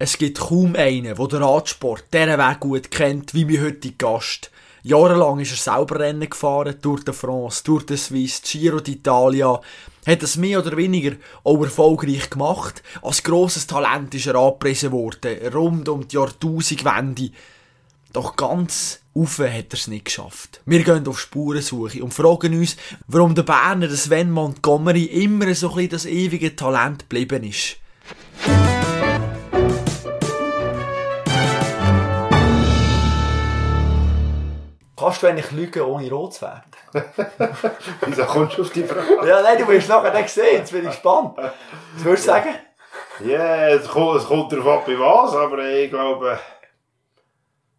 Es gibt kaum einen, der den Radsport diesen Weg gut kennt, wie mein heutiger Gast. Jahrelang ist er selber Rennen gefahren, Tour de France, Tour de Suisse, Giro d'Italia. Hat es mehr oder weniger auch erfolgreich gemacht. Als grosses Talent ist er angepriesen worden, rund um die Jahrtausendwende. Doch ganz auf hat er es nicht geschafft. Wir gehen auf Spurensuche und fragen uns, warum der Berner Sven Montgomery immer so ein das ewige Talent geblieben ist. Kannst du eigentlich lügen, ohne rot zu werden? Wieso kommst du auf die Frage? Ja, nein, du wirst nachher nicht sehen. Jetzt bin ich gespannt. Was würdest du sagen? Ja, es kommt, es kommt darauf ab, bei was, aber ich glaube,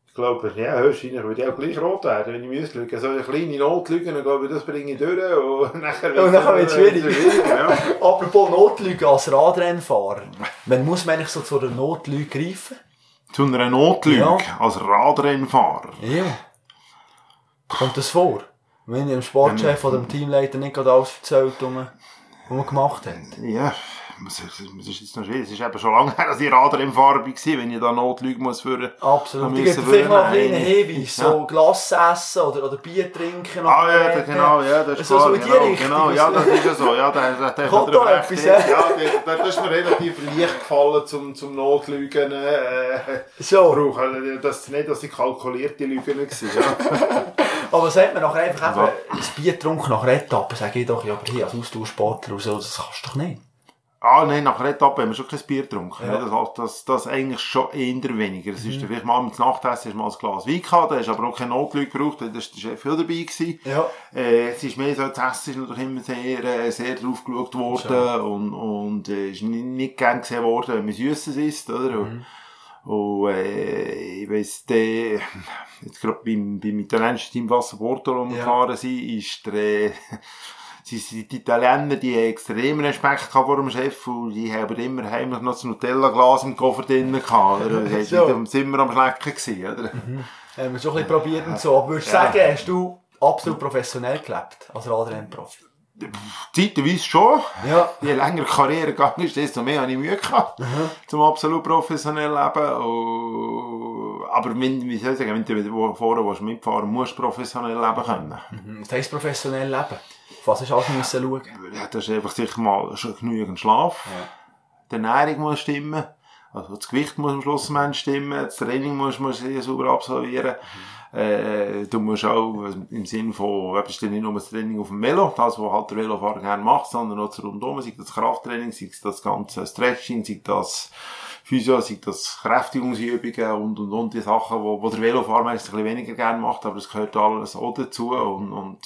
ich glaube, ja, höchstwahrscheinlich würde ich auch gleich rot werden, wenn ich müsste lügen. So eine kleine Notlüge, dann glaube ich, das bringe ich durch und nachher Und nachher wird's schwierig. ja. Apropos Notlüge als Radrennfahrer. Wann muss man eigentlich so zu einer Notlüge greifen? Zu einer Notlüge Ja. als Radrennfahrer. Ja. Kommt das vor? Wenn dem Sportchef oder dem Teamleiter nicht gerade alles erzählt, was man, gemacht hat. Ja, es ist, jetzt noch schwierig. Es ist eben schon lange her, dass ich Radrennfahrer war, wenn ich da Notlüge muss führen. Absolut. Müssen gibt vielleicht noch einen kleinen. Hinweis. So Glas essen oder, oder Bier trinken. Ah ja, da, genau, ja, das ist So- so genau, genau, ja, das ist ja so. Ja, da, da, da, Kommt da, etwas, ja, ja? da, da ist mir relativ leicht gefallen zum, zum Notlügen. Äh, So. brauchen. Das, nicht, dass die kalkulierte Lügen waren. Ja. Aber sagt man nachher einfach Also- ein Bier getrunken nach Etappe, sage ich doch, ja, aber hier als Austauschsportler und so, das kannst du doch nicht. ah, nein, nach einer Etappe haben wir schon kein Bier getrunken. Ja. Ja. Das, das, das eigentlich schon eher weniger. Es ist vielleicht mal mit Nachtessen ist mal ein Glas Wein gehabt, da hast aber auch keine Notlüge gebraucht, weil da ist der Chef auch dabei gewesen. Ja. Äh, es ist mehr so, das Essen ist natürlich immer sehr, äh, sehr drauf geschaut worden und, und äh, ist nicht, nicht gern gesehen worden, wenn man Süßes isst, oder? Und, und äh, ich weiss, der, jetzt gerade beim, beim italienischen Team Wasser Porto, wir Ja. sind, ist der, die Italiener, die haben extrem Respekt vor dem Chef und die haben immer heimlich noch das Nutella-Glas im Koffer drin gehabt, oder? Die So. sind im Zimmer am Schlecken gewesen, oder? Haben wir schon ein bisschen probiert und so. Aber würdest du Ja. sagen, hast du absolut professionell gelebt, als Radrennprofi? Zeitweise schon. Ja. Je länger die Karriere gegangen ist, desto mehr habe ich Mühe gehabt. Zum absolut professionell leben. Und, aber wenn, wie soll ich sagen, wenn du vorher willst mitfahren musst du professionell leben können. Mhm. Das heisst professionell leben. Auf was hast du alles müssen schauen? Ja, das ist einfach sicher mal genügend Schlaf. Die Ernährung muss stimmen. Also das Gewicht muss am Schluss am Ende stimmen. Das Training muss man sehr sauber absolvieren. Äh, du musst auch also im Sinne von, eben, ist nicht nur das Training auf dem Velo, das, was halt der Velofahrer gerne macht, sondern auch das rundum, sei das Krafttraining, sei das ganze Stretching, sei das Physio, sei das Kräftigungsübungen und, und, und die Sachen, wo, wo der Velofahrer meistens ein bisschen weniger gerne macht, aber es gehört alles auch dazu und, und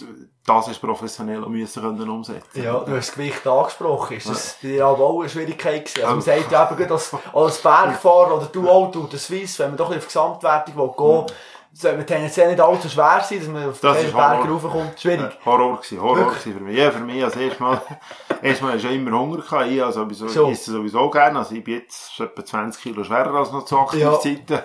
das ist professionell und müssen können umsetzen. Ja, du hast das Gewicht angesprochen. Ist das bei dir aber auch eine Schwierigkeit gewesen? Also man sagt ja eben, gerade als, Bergfahrer oder du auch, du, der Swiss, wenn man doch auf Gesamtwertung will gehen sollte man tendenziell nicht allzu schwer sein, dass man auf den Berg raufkommt. Schwierig. Horror gewesen, Horror gewesen für mich. Ja, für mich als erstes erstmal ist ja immer Hunger gehabt. Ich also sowieso, So. esse sowieso gerne. Also ich bin jetzt etwa 20 Kilo schwerer als noch zu Aktivzeiten.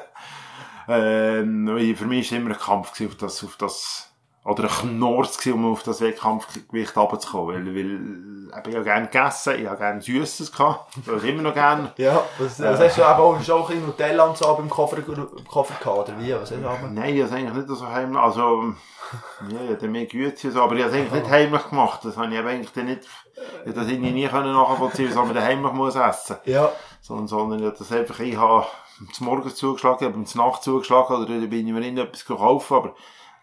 Ähm, weil für mich ist immer ein Kampf gewesen, auf das, auf das, oder ein Knorz gewesen, um auf das Wettkampfgewicht runterzukommen. Weil, weil, ich habe gerne gegessen, ich habe gerne Süßes gehabt. Das immer noch gerne. Ja, was, was hast du eben auch, hast du auch ein Nutella und so beim Koffer, im Koffer gehabt, oder wie? Was hast du aber? Nein, ich habe es eigentlich nicht so heimlich, also, ja, ich hatte mehr Güte, so, aber ich habe es eigentlich nicht heimlich gemacht. Das habe ich eigentlich dann nicht, ich das irgendwie nie können nachvollziehen, was man heimlich muss essen. Ja. Sondern, sondern ich habe das einfach, ich habe zum Morgen zugeschlagen, ich habe zum Nacht zugeschlagen, oder dann bin ich mir irgendetwas gekauft, aber,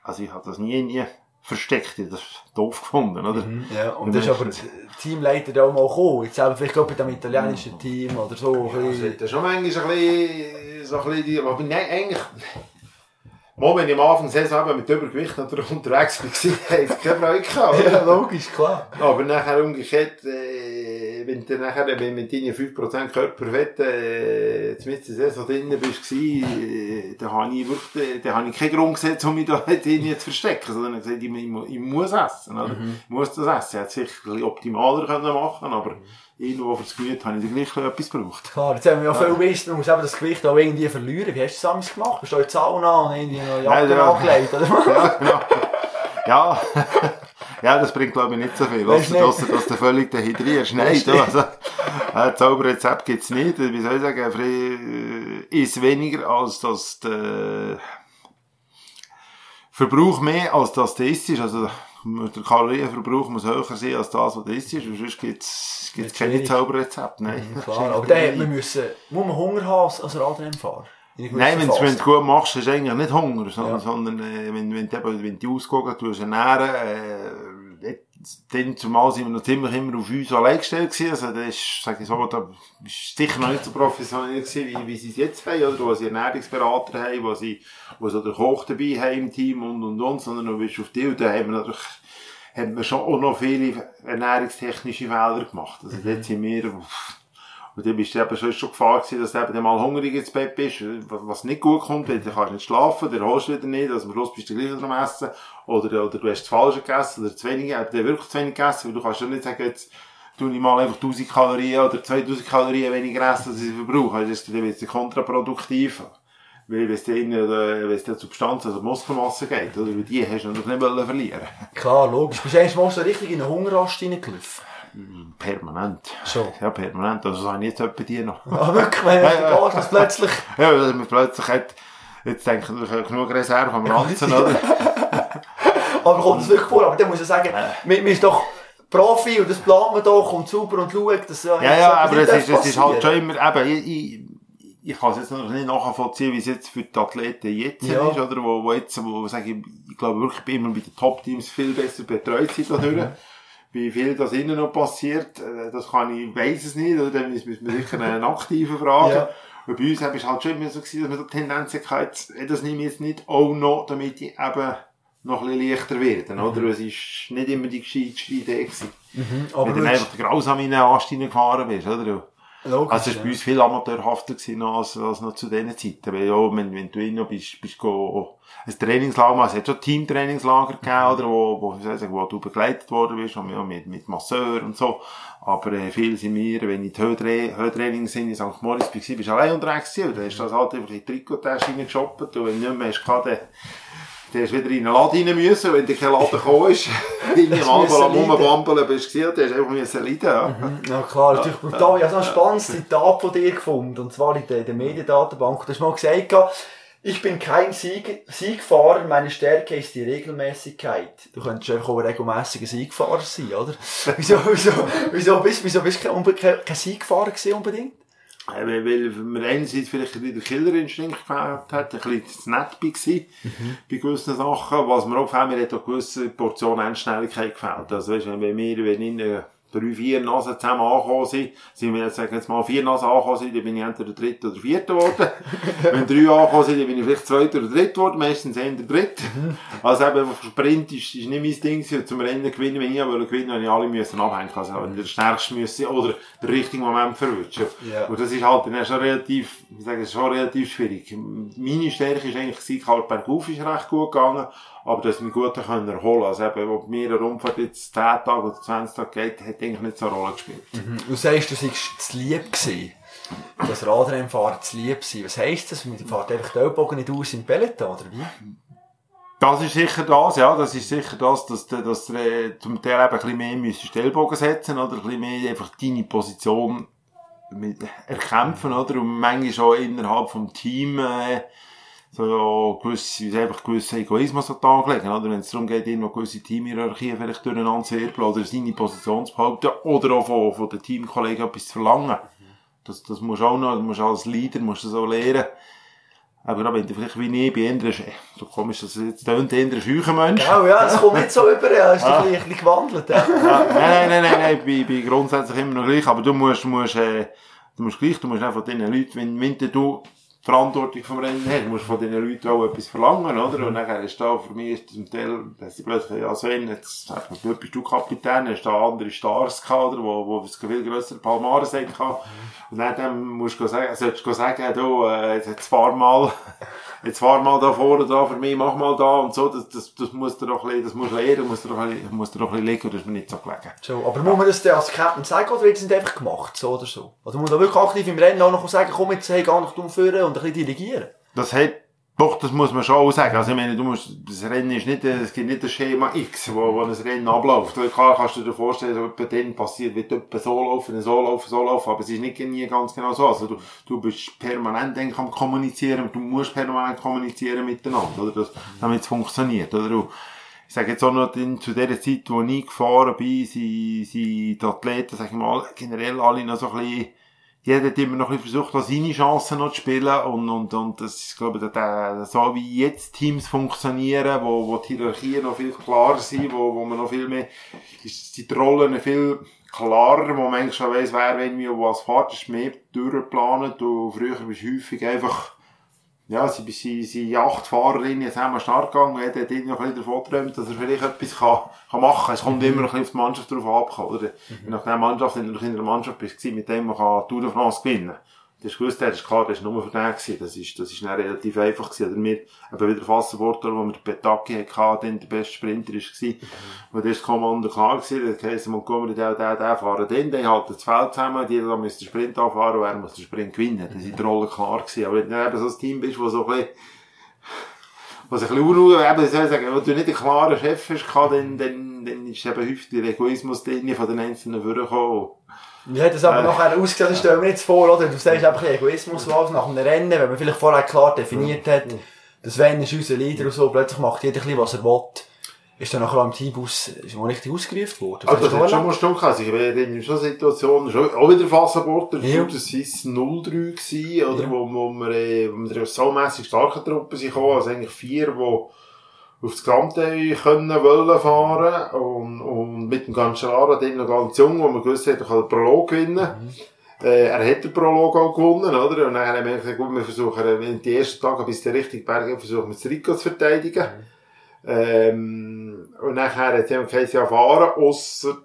also ich habe das nie, nie versteckt, habe das doof gefunden, oder? Ja, und das ist aber der Teamleiter da auch mal gekommen. Jetzt eben vielleicht gerade bei dem italienischen Team oder so. Ja, das ist schon manchmal ein bisschen, so ein bisschen die, aber nein, eigentlich, mal, wenn ich am Anfang der Saison eben mit Übergewicht natürlich unterwegs war, hatte ich keine Freude gehabt? Ja, logisch, klar. Aber nachher umgekehrt, äh, wenn du nachher wenn mit deinen 5% Körperfett äh, mit der Saison drin bist, äh, dann habe ich wirklich, äh, dann habe ich keinen Grund gesehen, um mich da drin zu verstecken, sondern ich ich, ich, mu- ich muss essen, oder? Ich muss das essen. Ich hätte es sicher ein bisschen optimaler können machen aber irgendwo für das Gemüt habe ich gleich etwas gebraucht. Klar, jetzt haben wir ja viel Wissen, man muss eben das Gewicht auch irgendwie verlieren. Wie hast du das gemacht? Bist du in die Sauna und irgendwie noch Jacke Ja, angelegt, oder? Ja, genau. Ja. Ja, das bringt, glaube ich, nicht so viel. Weißt du, dass, dass du völlig dehydrierst. Nein, du, also, ein Zauberrezept gibt's nicht. Wie soll ich sagen, frei, ist weniger, als dass der Verbrauch mehr, als das du isst. Also, der Kalorienverbrauch muss höher sein als das, was du isst. Und sonst gibt's, gibt's keine Zauberrezepte. Nein. Mhm, klar, aber dann man müssen, muss man Hunger haben als, als Radrennfahrer? Nein, wenn du es gut machst, ist eigentlich nicht Hunger, sondern, ja. sondern äh, wenn, wenn, du, wenn du die ausgegangen tust, ernähren, äh, dann zumal sind wir noch ziemlich immer auf uns allein gestellt gewesen. Also, das ist, sag ich so, da ist sicher noch nicht so professionell gewesen, wie, wie sie es jetzt haben, oder wo sie Ernährungsberater haben, wo sie, wo sie den Koch dabei haben im Team und, und, und, sondern du bist auf die, und da haben wir natürlich, haben wir schon auch noch viele ernährungstechnische Fehler gemacht. Also, mhm. dort sind wir, und dann bist du eben schon Gefahr gewesen, dass du eben mal hungrig ins Bett bist, was nicht gut kommt, weil du kannst nicht schlafen, dann holst du wieder nicht, also am Schluss bist du gleich am Essen, oder, oder du hast das Falsche gegessen, oder zu wenig, eben wirklich zu wenig gegessen, weil du kannst ja nicht sagen, jetzt, tu ich mal einfach 1000 Kalorien oder 2000 Kalorien weniger essen, als ich verbrauche. Das ist dann kontraproduktiv. Weil, wenn es dir, es dir Substanz, also Muskelmasse geht, oder? Die hast du natürlich nicht verlieren Klar, logisch. Bist du eigentlich mal so richtig in eine Hungerrast reingelaufen? Permanent. So. Ja, permanent. Also, das habe ich jetzt etwa die noch. Ah, wirklich? Wenn ja, ja. das plötzlich... Ja, weil man plötzlich hat, jetzt denke ich, ich genug Reserve am Ranzen, oder? aber kommt das wirklich vor? Aber dann muss ich sagen, äh. man ist doch Profi und das planen wir doch und super und schaut, dass ja... Ja, ja, aber es ist, es ist halt schon immer, eben, ich, ich, ich kann es jetzt noch nicht nachvollziehen, wie es jetzt für die Athleten jetzt ja. ist, oder, wo, wo jetzt, wo, sage ich, ich glaube wirklich immer bei den Top-Teams viel besser betreut sind dadurch. Wie viel das innen noch passiert, äh, das kann ich, weiss es nicht, oder dann müssen wir sicher einen Aktiven fragen. Ja. Und bei uns war es halt schon immer so gewesen, dass man die Tendenz hatte, das nehme ich jetzt nicht auch noch, damit ich eben noch ein bisschen leichter werde, mhm. oder? Es ist nicht immer die gescheiteste Idee gewesen. Mhm, aber Wenn du einfach grausam in eine Ast gefahren bist, oder? Logisch, also es war ja. bei uns viel amateurhafter gewesen als, als noch zu diesen Zeiten. Weil ja, wenn, wenn du innen bist, bist go, ein Trainingslager, es hat schon Teamtrainingslager gegeben, oder, wo, wo, sagen, wo du begleitet worden bist, und, ja, mit, mit Masseur und so. Aber, äh, viel sind wir, wenn ich die Höhentraining sind in St. Moritz war, bist du allein unterwegs gewesen, dann hast du das halt einfach in die Trikottasche reingeshoppt, und wenn du nicht mehr hast, dann, Du hast wieder in einen Laden rein müssen, wenn dir kein Laden gekommen ist. in einem Album am Rumwampeln bist du gesehen, du hast einfach müssen leiden. Ja, mhm. ja klar, natürlich brutal. Ich habe so ein spannendes Zitat von dir gefunden, und zwar in der, der Mediendatenbank. Du hast mal gesagt, ich bin kein Sieg, Siegfahrer, meine Stärke ist die Regelmäßigkeit. Du könntest einfach auch ein regelmäßiger Siegfahrer sein, oder? wieso, wieso, wieso bist, wieso bist du kein, kein Siegfahrer gewesen unbedingt? Weil, weil man einerseits vielleicht wieder Killerinstinkt gefällt hat, ein bisschen zu nett war, mhm. bei gewissen Sachen, was mir auch gefällt, mir hat auch gewisse Portion Endschnelligkeit gefällt. Also, weißt, wenn wir, wenn ich drei, vier Nasen zusammen angekommen sind, sind wir jetzt, sagen jetzt mal, vier Nasen angekommen sind, dann bin ich entweder der dritte oder vierte geworden. Wenn drei angekommen sind, dann bin ich vielleicht zweiter oder dritter geworden, meistens eher der dritte. Also eben, Sprint ist, ist nicht mein Ding gewesen, zum Rennen gewinnen, wenn ich wollte gewinnen, habe ich alle müssen abhängen, also wenn der stärkste müssen, oder den richtigen Moment verwünschen. Yeah. Und das ist halt dann schon relativ, ich sage, schon relativ schwierig. Meine Stärke ist eigentlich, Sieg halt bergauf ist recht gut gegangen, aber dass wir gut können erholen Also eben, wo mir eine Rundfahrt jetzt 10 Tage oder 20 Tage geht, hat eigentlich nicht so eine Rolle gespielt. Mhm. Du sagst, du seist zu lieb gewesen. Das Radrennfahren zu lieb sein. Was heisst das? Man fährt einfach die Ellbogen nicht aus in Peloton, oder wie? Das ist sicher das, ja. Das ist sicher das, dass dass du äh, zum Teil eben ein bisschen mehr müsstest Ellbogen setzen, oder ein bisschen mehr einfach deine Position erkämpfen, oder? Und manchmal auch innerhalb vom Team, äh, so gewisse, einfach gewisse Egoismus an den Tag legen, oder? Wenn es darum geht, irgendwo gewisse Teamhierarchien vielleicht durcheinander zu wirbeln oder seine Position zu behalten oder auch von, von den Teamkollegen etwas zu verlangen. Das, das musst du auch noch, du musst als Leader, musst du das auch lernen. Aber gerade wenn du vielleicht wie nie bei anderen, so komisch, jetzt tönt, eher scheuchen Mensch. Genau, ja, es kommt nicht so über, ja, ist ah. ein bisschen gewandelt, ja. ja. Nein, nein, nein, nein, ich bin grundsätzlich immer noch gleich, aber du musst, du musst, äh, du musst gleich, du musst einfach den Leuten, wenn, wenn du Verantwortung vom Rennen hat. Du musst von diesen Leuten auch etwas verlangen, oder? Und dann ist da, für mich ist zum Teil, dass sie plötzlich, ja, Sven, jetzt du bist du Kapitän, hast da andere Stars gehabt, oder? Wo, wo es viel grössere Palmares hat gehabt. Und dann, dann musst du sagen, solltest du sagen, du, äh, jetzt fahr mal, jetzt fahr mal da vorne da für mich, mach mal da und so, das, das, das musst du doch ein bisschen, das musst du lernen, musst du doch ein bisschen, musst du doch ein bisschen das ist mir nicht so gelegen. So, aber muss man das als Captain sagen, oder wird es nicht einfach gemacht, so oder so? Oder muss man wirklich aktiv im Rennen auch noch sagen, komm jetzt, hey, geh noch dumm führen und ein bisschen dirigieren? Das hat Doch, das muss man schon auch sagen. Also, ich meine, du musst, das Rennen ist nicht, es gibt nicht ein Schema X, wo, wo ein Rennen abläuft. Weil klar kannst du dir vorstellen, etwa dann passiert, wird etwa so laufen, so laufen, so laufen, aber es ist nicht nie ganz genau so. Also, du, du bist permanent, denke ich, am kommunizieren, du musst permanent kommunizieren miteinander, oder? Damit es funktioniert, oder? Du, ich sage jetzt auch noch, zu der Zeit, wo ich gefahren bin, sind, sind die Athleten, sag ich mal, generell alle noch so ein bisschen, jeder hat immer noch ein versucht, seine Chancen noch zu spielen und, und, und das ist, glaube ich, der, so wie jetzt Teams funktionieren, wo, wo die Hierarchien noch viel klarer sind, wo, wo man noch viel mehr, ist die Rollen viel klarer, wo man eigentlich schon weiss, wer wenn wir was fährt, ist mehr durchgeplant. Und früher bist du häufig einfach ja, sie, sie, sie acht Fahrerinnen jetzt haben wir Start gegangen, jeder hat noch ein bisschen davon geträumt, dass er vielleicht etwas kann, kann machen kann. Es kommt immer ein bisschen auf die Mannschaft drauf ab, oder? Mhm. Nach der Mannschaft, wenn du in der Mannschaft bist, mit dem man kann Tour de France gewinnen kann das ist gewusst, das ist klar, das ist nur für den gewesen. Das ist, das ist dann relativ einfach gewesen. Oder wir, eben wieder Fassenwortel, wo wir den Petaki hatten, dann der beste Sprinter gewesen. Mhm. Wo das Kommando klar gewesen, das heisst, Montgomery, der, der, der fahren dann, die halten das Feld zusammen, die da müssen den Sprint anfahren und er muss den Sprint gewinnen. Das ist die Rolle klar gewesen. Aber wenn du eben so ein Team bist, wo so ein bisschen, was ein bisschen unruhig, eben, soll ich sagen, wenn du nicht einen klaren Chef hast, dann, dann, dann ist eben häufig der Egoismus drin von den Einzelnen vorgekommen. Wie hat das aber äh, nachher ausgesehen? Das stellen wir jetzt vor, oder? Du sagst einfach Egoismus los nach einem Rennen, wenn man vielleicht vorher klar definiert hat, das Sven ist unser Leader und so, plötzlich macht jeder ein bisschen, was er will. Ist dann nachher am Teambus, ist man richtig ausgerufen worden? Also, das hat schon mal Stunde also ich war in so Situationen, schon, auch wieder Fassenbord, ja. das war 03 gewesen, oder? Ja. Wo, wo wir, äh, wo wir so mässig starke Truppen sind gekommen, also eigentlich vier, die aufs Gesamte können wollen fahren und, und mit dem Cancellara dann noch ganz jung, wo man gewusst hat, er kann den Prolog gewinnen. Mhm. Äh, er hat den Prolog auch gewonnen, oder? Und dann haben wir gesagt, gut, wir versuchen, in den ersten Tagen bis der richtige Berg versuchen wir das Rico zu verteidigen. Mhm. Ähm, und nachher hat er gesagt, ja, fahren, ausser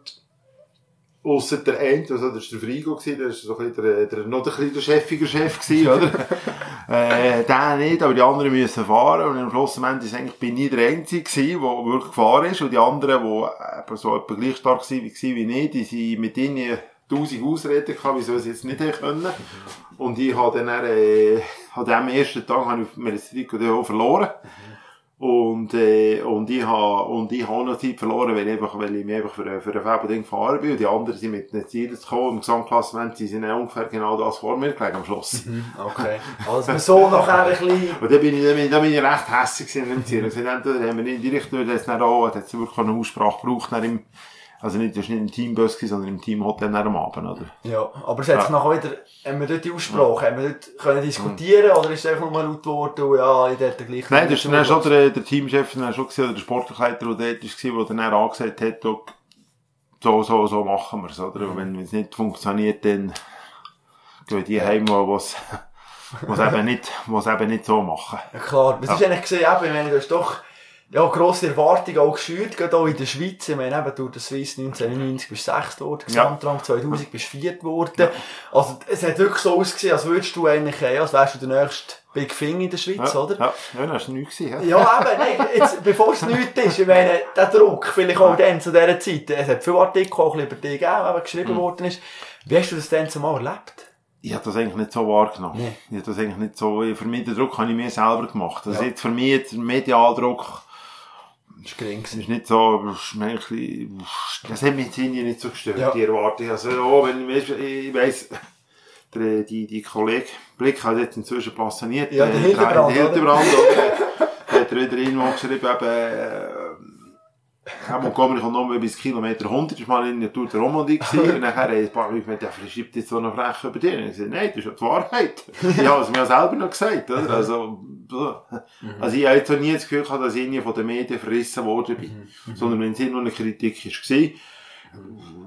Ausser der eine, also das war der Frigo, der war so ein bisschen der, der, noch ein bisschen der chefiger Chef gewesen, oder? äh, der nicht, aber die anderen müssen fahren. Und am Schluss am Ende eigentlich bin ich der Einzige der wirklich gefahren ist. Und die anderen, die so etwa gleich stark waren wie, ich, die sind mit ihnen tausend Ausreden gehabt, wieso sie jetzt nicht können. Und ich habe dann, äh, an dem ersten Tag, habe ich mir das Trikot verloren. Und, äh, und ich habe, und ich habe noch Zeit verloren, weil ich einfach, weil ich mich einfach für, für ein Fabel gefahren bin. Und die anderen sind mit den Zielen gekommen. Im Gesamtklassement sie sind ungefähr genau das vor mir gelegen am Schluss. Mhm, okay. Also, so nachher ein bisschen... Und da bin ich, da bin, da bin ich recht hässlich in dem Ziel. Also, entweder haben wir in die Richtung, das nicht auch, hat es wirklich eine Aussprache gebraucht, im, also nicht, das war nicht im Teambus, sondern im Teamhotel am Abend, oder? Ja, aber es hat sich nachher wieder, haben wir dort die Aussprache, ja. haben wir dort können diskutieren, oder ist es einfach nur laut geworden, ja, ich dort gleich... Nein, das war dann schon der, der Teamchef, dann schon gesehen, oder der Sportleiter, der dort war, der dann angesagt hat, so, so, so machen wir es, oder? Und wenn es nicht funktioniert, dann gehen die heim, wo es, was eben nicht, was eben nicht so machen. Ja, klar. Das ja. ist eigentlich gesehen, eben, wenn du hast doch, ja, grosse Erwartungen auch geschürt, gerade auch in der Schweiz. Ich meine, eben, durch den Swiss 1999 bist du sechst geworden, Gesamtrang ja. 2000 bist du viert geworden. Ja. Also, es hat wirklich so ausgesehen, als würdest du eigentlich, ja, als wärst du der nächste Big Thing in der Schweiz, ja. oder? Ja, ja das war nichts gewesen, ja. Ja, eben, nein, jetzt, bevor es nichts ist, ich meine, der Druck, vielleicht auch dann zu dieser Zeit, es hat viele Artikel auch über dich gegeben, die geschrieben mhm. worden ist. Wie hast du das denn zumal erlebt? ich habe das eigentlich nicht so wahrgenommen. Nee. Ich habe das eigentlich nicht so, für mich den Druck habe ich mir selber gemacht. Also ja. jetzt für mich der Medialdruck, ist gering. Es ist nicht so, das hat mich jetzt irgendwie nicht so gestört, ja. die Erwartung. Also, oh, wenn ich, ich weiss, der, die, die Kollege Blick hat jetzt inzwischen passioniert. Ja, der Hildebrand. Der Hildebrand, oder? hat er wieder irgendwo geschrieben, eben, Herr Montgomery kommt noch bis Kilometer 100, ist mal in der Tour der Romandie gewesen, und nachher ein paar Leute gemeint, ja, schreibt jetzt so eine Frech über dich. Und ich gesagt, nein, das ist ja die Wahrheit. ich habe es mir selber noch gesagt, oder? Also, also ich habe jetzt nie das Gefühl gehabt, dass ich von den Medien verrissen worden bin. Mhm. Sondern wenn es nur eine Kritik war,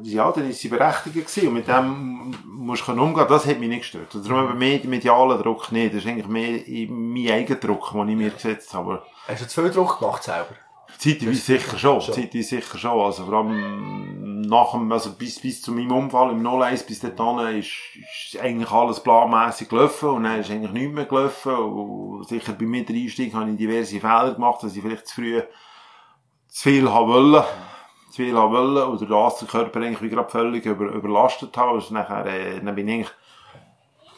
ja, dann ist sie berechtigt gewesen. Und mit dem musst du umgehen. Das hat mich nicht gestört. Darum eben mehr medialen Druck nicht. Das ist eigentlich mehr mein eigener Druck, den ich mir gesetzt habe. Hast du zu viel Druck gemacht selber? Zeitweise sicher schon. schon. Zeitweise sicher schon. Also vor allem nach dem, also bis, bis zu meinem Unfall im 01 bis dahin ist, ist eigentlich alles planmäßig gelaufen und dann ist eigentlich nichts mehr gelaufen. Und sicher bei mir Einstieg habe ich diverse Fehler gemacht, dass ich vielleicht zu früh zu viel haben wollen. Zu viel haben wollen oder das den Körper eigentlich wie gerade völlig über, überlastet habe. Also nachher, äh, dann bin ich eigentlich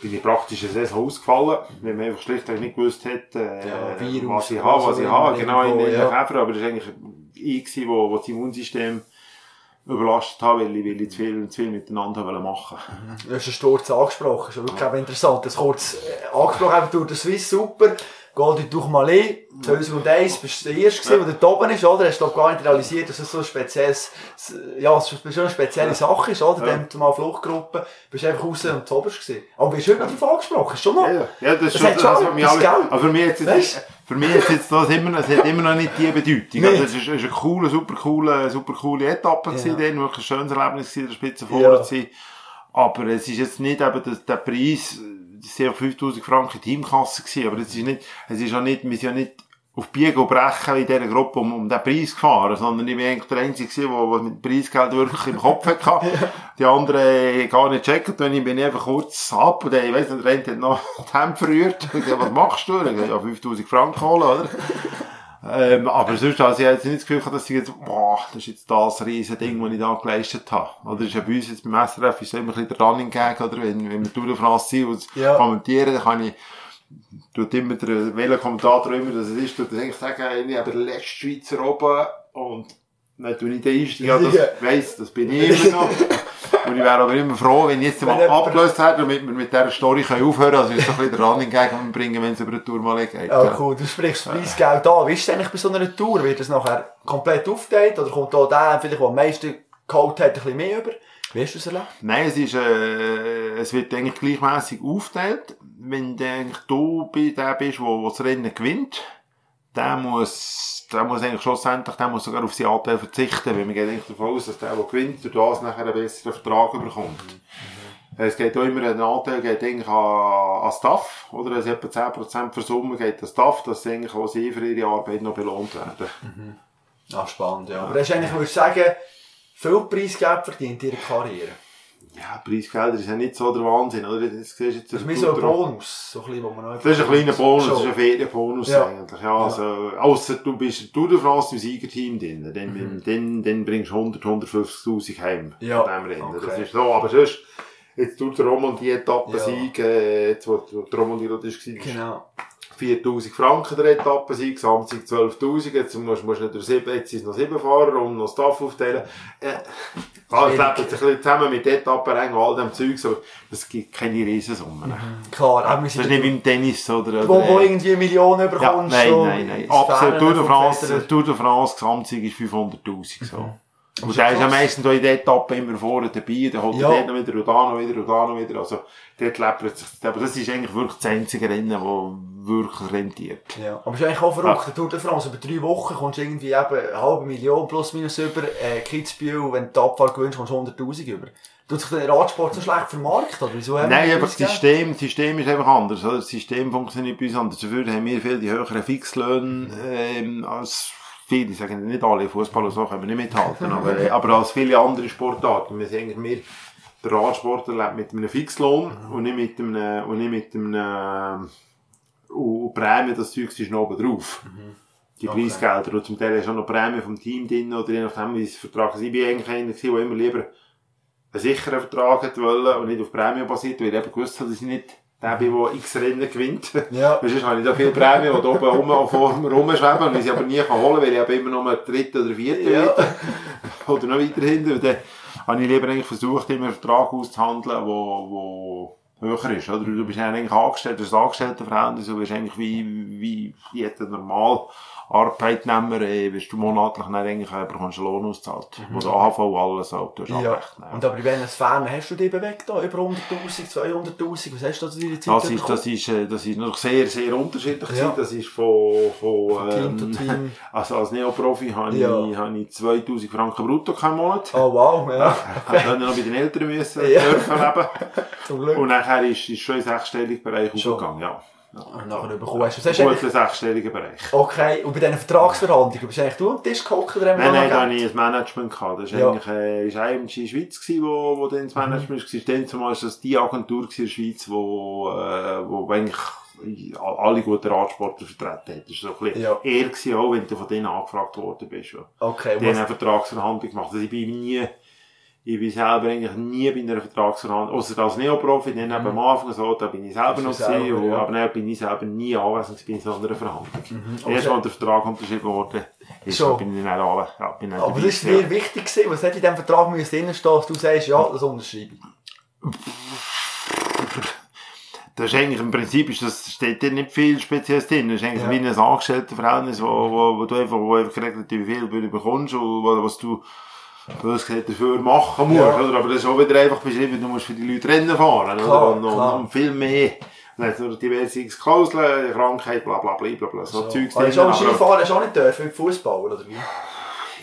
bin ich praktisch eine Saison ausgefallen, weil man einfach schlichtweg nicht gewusst hat, äh, Ja, Virus, was ich habe, was ich habe. Genau, in, in ja. der Käfer, aber das war eigentlich ich, gewesen, wo, wo das Immunsystem überlastet habe, weil ich, weil ich zu viel, zu viel miteinander wollte machen Du hast den Sturz angesprochen, ist ja wirklich eben interessant. Das kurz äh, angesprochen durch den Swiss Super. Goldi Duchmalé, 2001, bist du der Erste gewesen, der da oben ist, oder? Hast du gar nicht realisiert, dass es so ein spezielles, ja, schon eine spezielle Sache ist, oder? Ja. Dann mal Fluchtgruppe, bist einfach raus und zu oberst gewesen. Aber bist du heute noch drauf angesprochen? Ist schon noch? Ja, ja. ja, das ist Das schon, hat das, schon was mich etwas, alle, gell? aber für mich jetzt, Weißt? für mich ist jetzt das immer, es hat immer noch nicht die Bedeutung. Also, es ist, ist eine coole, super coole, super coole Etappe Ja. gewesen, wirklich ein schönes Erlebnis gewesen, der Spitze Ja. vorne zu sein. Aber es ist jetzt nicht eben das, der Preis, ja 5000 Franken Teamkasse gewesen, aber es ist nicht, es ist ja nicht, wir sind ja nicht auf Biegen und Brechen in dieser Gruppe um, um den Preis gefahren, sondern ich bin eigentlich der Einzige gewesen, der, der mit dem Preisgeld wirklich im Kopf hatte. Die anderen äh, gar nicht checken, dann bin ich einfach kurz ab und dann, ich weiss nicht, der eine hat noch die Hemd verrührt. Ich gesagt, was machst du? Ich gesagt, ja, 5000 Franken holen, oder? Ähm, aber sonst, also ich habe jetzt nicht das Gefühl, gehabt, dass ich jetzt, boah, das ist jetzt das riesen Ding, das ich da geleistet habe. Oder ist ja bei uns jetzt beim SRF ist es immer ein bisschen der Running Gag, oder? Wenn, wenn wir Tour de France sind und Ja. kommentieren, dann kann ich, tut immer der, welcher Kommentator immer das es ist, tut das eigentlich sagen, ich habe den letzten Schweizer oben und dann tue ich den Einstieg, ja, das weiss, das bin ich immer noch. Und ich wäre aber immer froh, wenn ich jetzt mal Wenn abgelöst hätte, damit wir mit dieser Story können aufhören können, also wir so ein bisschen den Running Gag bringen, wenn es über eine Tour mal geht. Ja, cool. Du sprichst das Preisgeld an. Wie ist es eigentlich bei so einer Tour? Wird es nachher komplett aufgeteilt? Oder kommt da der, vielleicht, der am meisten geholt hat, ein bisschen mehr über? Wie hast du es erlebt? Nein, es ist, äh, es wird eigentlich gleichmäßig aufgeteilt. Wenn du eigentlich du bei der bist, wo das Rennen gewinnt, der muss, der muss eigentlich schlussendlich, der muss sogar auf seinen Anteil verzichten, weil man geht eigentlich davon aus, dass der, der gewinnt, durch das nachher einen besseren Vertrag bekommt. Es geht auch immer, ein Anteil geht eigentlich an, an Staff, oder? Es etwa 10% für Summe geht an Staff, dass sie eigentlich auch sie für ihre Arbeit noch belohnt werden. Ah, spannend, ja. Aber hast du eigentlich, würdest du sagen, viel Preisgeld verdient in ihrer Karriere? Ja, Preisgelder ist ja nicht so der Wahnsinn, oder? Das du jetzt Das ist so ein Bonus, so ein bisschen, wo man noch Das ist ein kleiner Bonus, das ist ein Ferienbonus Ja. eigentlich. Ja, also, ausser du bist in Tour de France im Siegerteam drin, dann, dann, dann bringst du 100, 150.000 heim. Ja. Von dem Rennen. Okay. Das ist so, aber sonst, jetzt Tour de Romandie Etappensieg, äh, jetzt, wo wo die Romandie dort ist, Genau. 4000 Franken der Etappensieg, Gesamtsieg 12.000, jetzt musst, musst du nicht durch sieben, jetzt sind es noch sieben Fahrer und noch Staff aufteilen. Äh, ja, es lebt sich ein bisschen zusammen mit Etappenrängen und all dem Zeug, so, das gibt keine Riesensummen. Klar, auch wir Das ist nicht wie im Tennis, oder? wo, wo äh, irgendwie Millionen ja, bekommst. nein, nein, nein. Absolut. Tour de France. Tour de France, Gesamtsieg ist 500.000, so. Mhm. Und der ist ja meistens in der Etappe immer vorne dabei, dann holt Ja. er noch wieder und da noch wieder und da noch wieder, also, dort lebt sich, aber das ist eigentlich wirklich das einzige Rennen, das wirklich rentiert. Ja, aber es ist eigentlich auch verrückt. Der Tour de France, über drei Wochen kommst du irgendwie eben eine halbe Million plus minus über. Äh, Kitzbühel, wenn du die Abfahrt gewinnst, kommst du 100'000 über. Tut sich der Radsport so schlecht vermarktet, oder wieso Nein, einfach das System, das System ist einfach anders. Das System funktioniert bei uns anders. Dafür haben wir viel die höheren Fixlöhne ähm, als viele. Ich sage nicht alle, Fußball und so können wir nicht mithalten, aber, äh, aber als viele andere Sportarten. Wir sind mehr, der Radsportler lebt mit einem Fixlohn und nicht mit einem, und nicht mit einem, äh, und, Prämie, das Zeug ist noch oben drauf. Die Okay. Preisgelder. Und zum Teil ist auch noch Prämie vom Team drin, oder je nachdem, wie es Vertrag ist. Ich bin eigentlich einer der immer lieber einen sicheren Vertrag wollen und nicht auf Prämie basiert, weil ich eben gewusst habe, dass ich nicht der bin, der x Rennen gewinnt. Ja. Sonst habe ich da viele Prämien, die da oben rum, rumschweben und ich sie aber nie kann holen weil ich eben immer nur einen dritten oder vierten Ja. Oder noch weiter hinten. Und dann habe ich lieber eigentlich versucht, immer einen Vertrag auszuhandeln, wo, wo höher ist. Oder? Du bist eigentlich angestellt, du hast ein Angestelltenverhältnis, du bist eigentlich wie, wie jeder normal Arbeitnehmer, äh, wirst du monatlich dann eigentlich äh, bekommst einen Lohn ausgezahlt. Wo der AHV alles auch tust Ja. abrechnen. Und aber in welchen Sphären hast du dich bewegt da? Über 100'000, 200'000? Was hast du da zu deiner Zeit Das ist, das ist, äh, das ist noch sehr, sehr unterschiedlich Ja. Das ist von, von, Von Team ähm, Team. Also als Neoprofi habe Ja. ich, habe ich 2000 Franken brutto keinen Monat. Oh wow, ja. Ich konnte noch bei den Eltern müssen, Ja. dürfen leben. Zum Glück. Und nachher ist, ist im sechsstelligen Bereich Schon. aufgegangen, ja. Und nachher bekommen hast du. Was hast du Gut, eigentlich- im sechsstelligen Bereich. Okay, und bei diesen Vertragsverhandlungen, bist du eigentlich du am Tisch gehockt oder Nein, nein, da hatte ich ein Management gehabt. Das war Ja. eigentlich, äh, ist IMG Schweiz gewesen, wo, wo dann das Management war. Dann zumal ist das die Agentur in der Schweiz, wo, äh, wo eigentlich alle guten Radsportler vertreten hat. Das war so ein bisschen Ja. eher gewesen, auch wenn du von denen angefragt worden bist. Ja. Okay, Die haben eine Vertragsverhandlung gemacht. Also ich bin nie, ich bin selber eigentlich nie bei einer Vertragsverhandlung, außer als Neoprofi, dann eben am Anfang so, da bin ich selber noch selber, gewesen, und- ja. aber dann bin ich selber nie anwesend bei so einer Verhandlung. Aber Erst mal der Vertrag unterschrieben worden ist, Schon. bin ich dann auch, ja, bin dann Aber dabei das ist gewesen, dir wichtig gewesen, was hat in diesem Vertrag drinstehen, dass du sagst, ja, das unterschreibe ich. Das ist eigentlich, im Prinzip ist das, steht da nicht viel Spezielles drin. Das ist eigentlich Ja. wie ein Angestelltenverhältnis, wo, wo, wo du einfach, wo einfach geregelt wie viel du bekommst und was du, bös gesagt, dafür machen musst, Ja. oder? Aber das ist auch wieder einfach beschrieben, du musst für die Leute Rennen fahren, Klar, oder? Und, klar. und viel mehr. Dann hat nur diverse Klauseln, Krankheit, bla, bla, bla, bla, bla, so, So. Zeugs Aber drin. aber- Skifahren hast du auch nicht dürfen, wie Fußball, oder wie?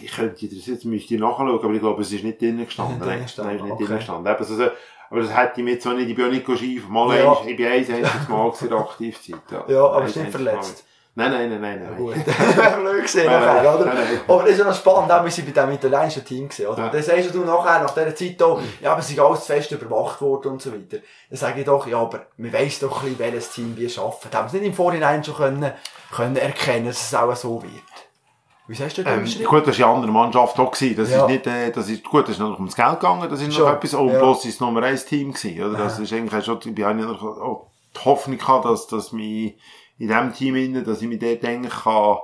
ich könnte das jetzt, müsste ich nachschauen, aber ich glaube, es ist nicht drinnen gestanden. Nein, nein, ist nicht okay. drinnen gestanden. Eben, also, aber das hätte ich mir jetzt auch nicht, ich bin auch nicht Ski, mal Ja. eins, ich bin eins, einziges Mal der Aktivzeit. Ja, Ja, aber Eins, ist nicht verletzt. Mal. Nein, nein, nein, nein, nein. Gut. Wäre blöd gewesen, Nein, nein, nachher, oder? nein, nein. Aber das ist ja noch spannend, auch wir sind bei diesem italienischen Team gewesen, oder? Ja. Dann sagst du nachher, nach dieser Zeit auch, ja, aber es ist alles zu fest überwacht worden und so weiter. Dann sage ich doch, ja, aber man weiss doch ein bisschen, welches Team wir schaffen. Da haben wir es nicht im Vorhinein schon können, können erkennen, dass es auch so wird. Wie sagst du das Ähm, gut, das war die andere Mannschaft auch. Gewesen. Das Ja. ist nicht, äh, das ist, gut, das ist noch ums Geld gegangen, das ist Schon, noch etwas. Und ja. bloß ist das Nummer 1 Team gewesen, oder? Das ist eigentlich schon, ich habe noch auch die Hoffnung gehabt, dass, dass mich in diesem Team innen, dass ich mich dort eigentlich kann,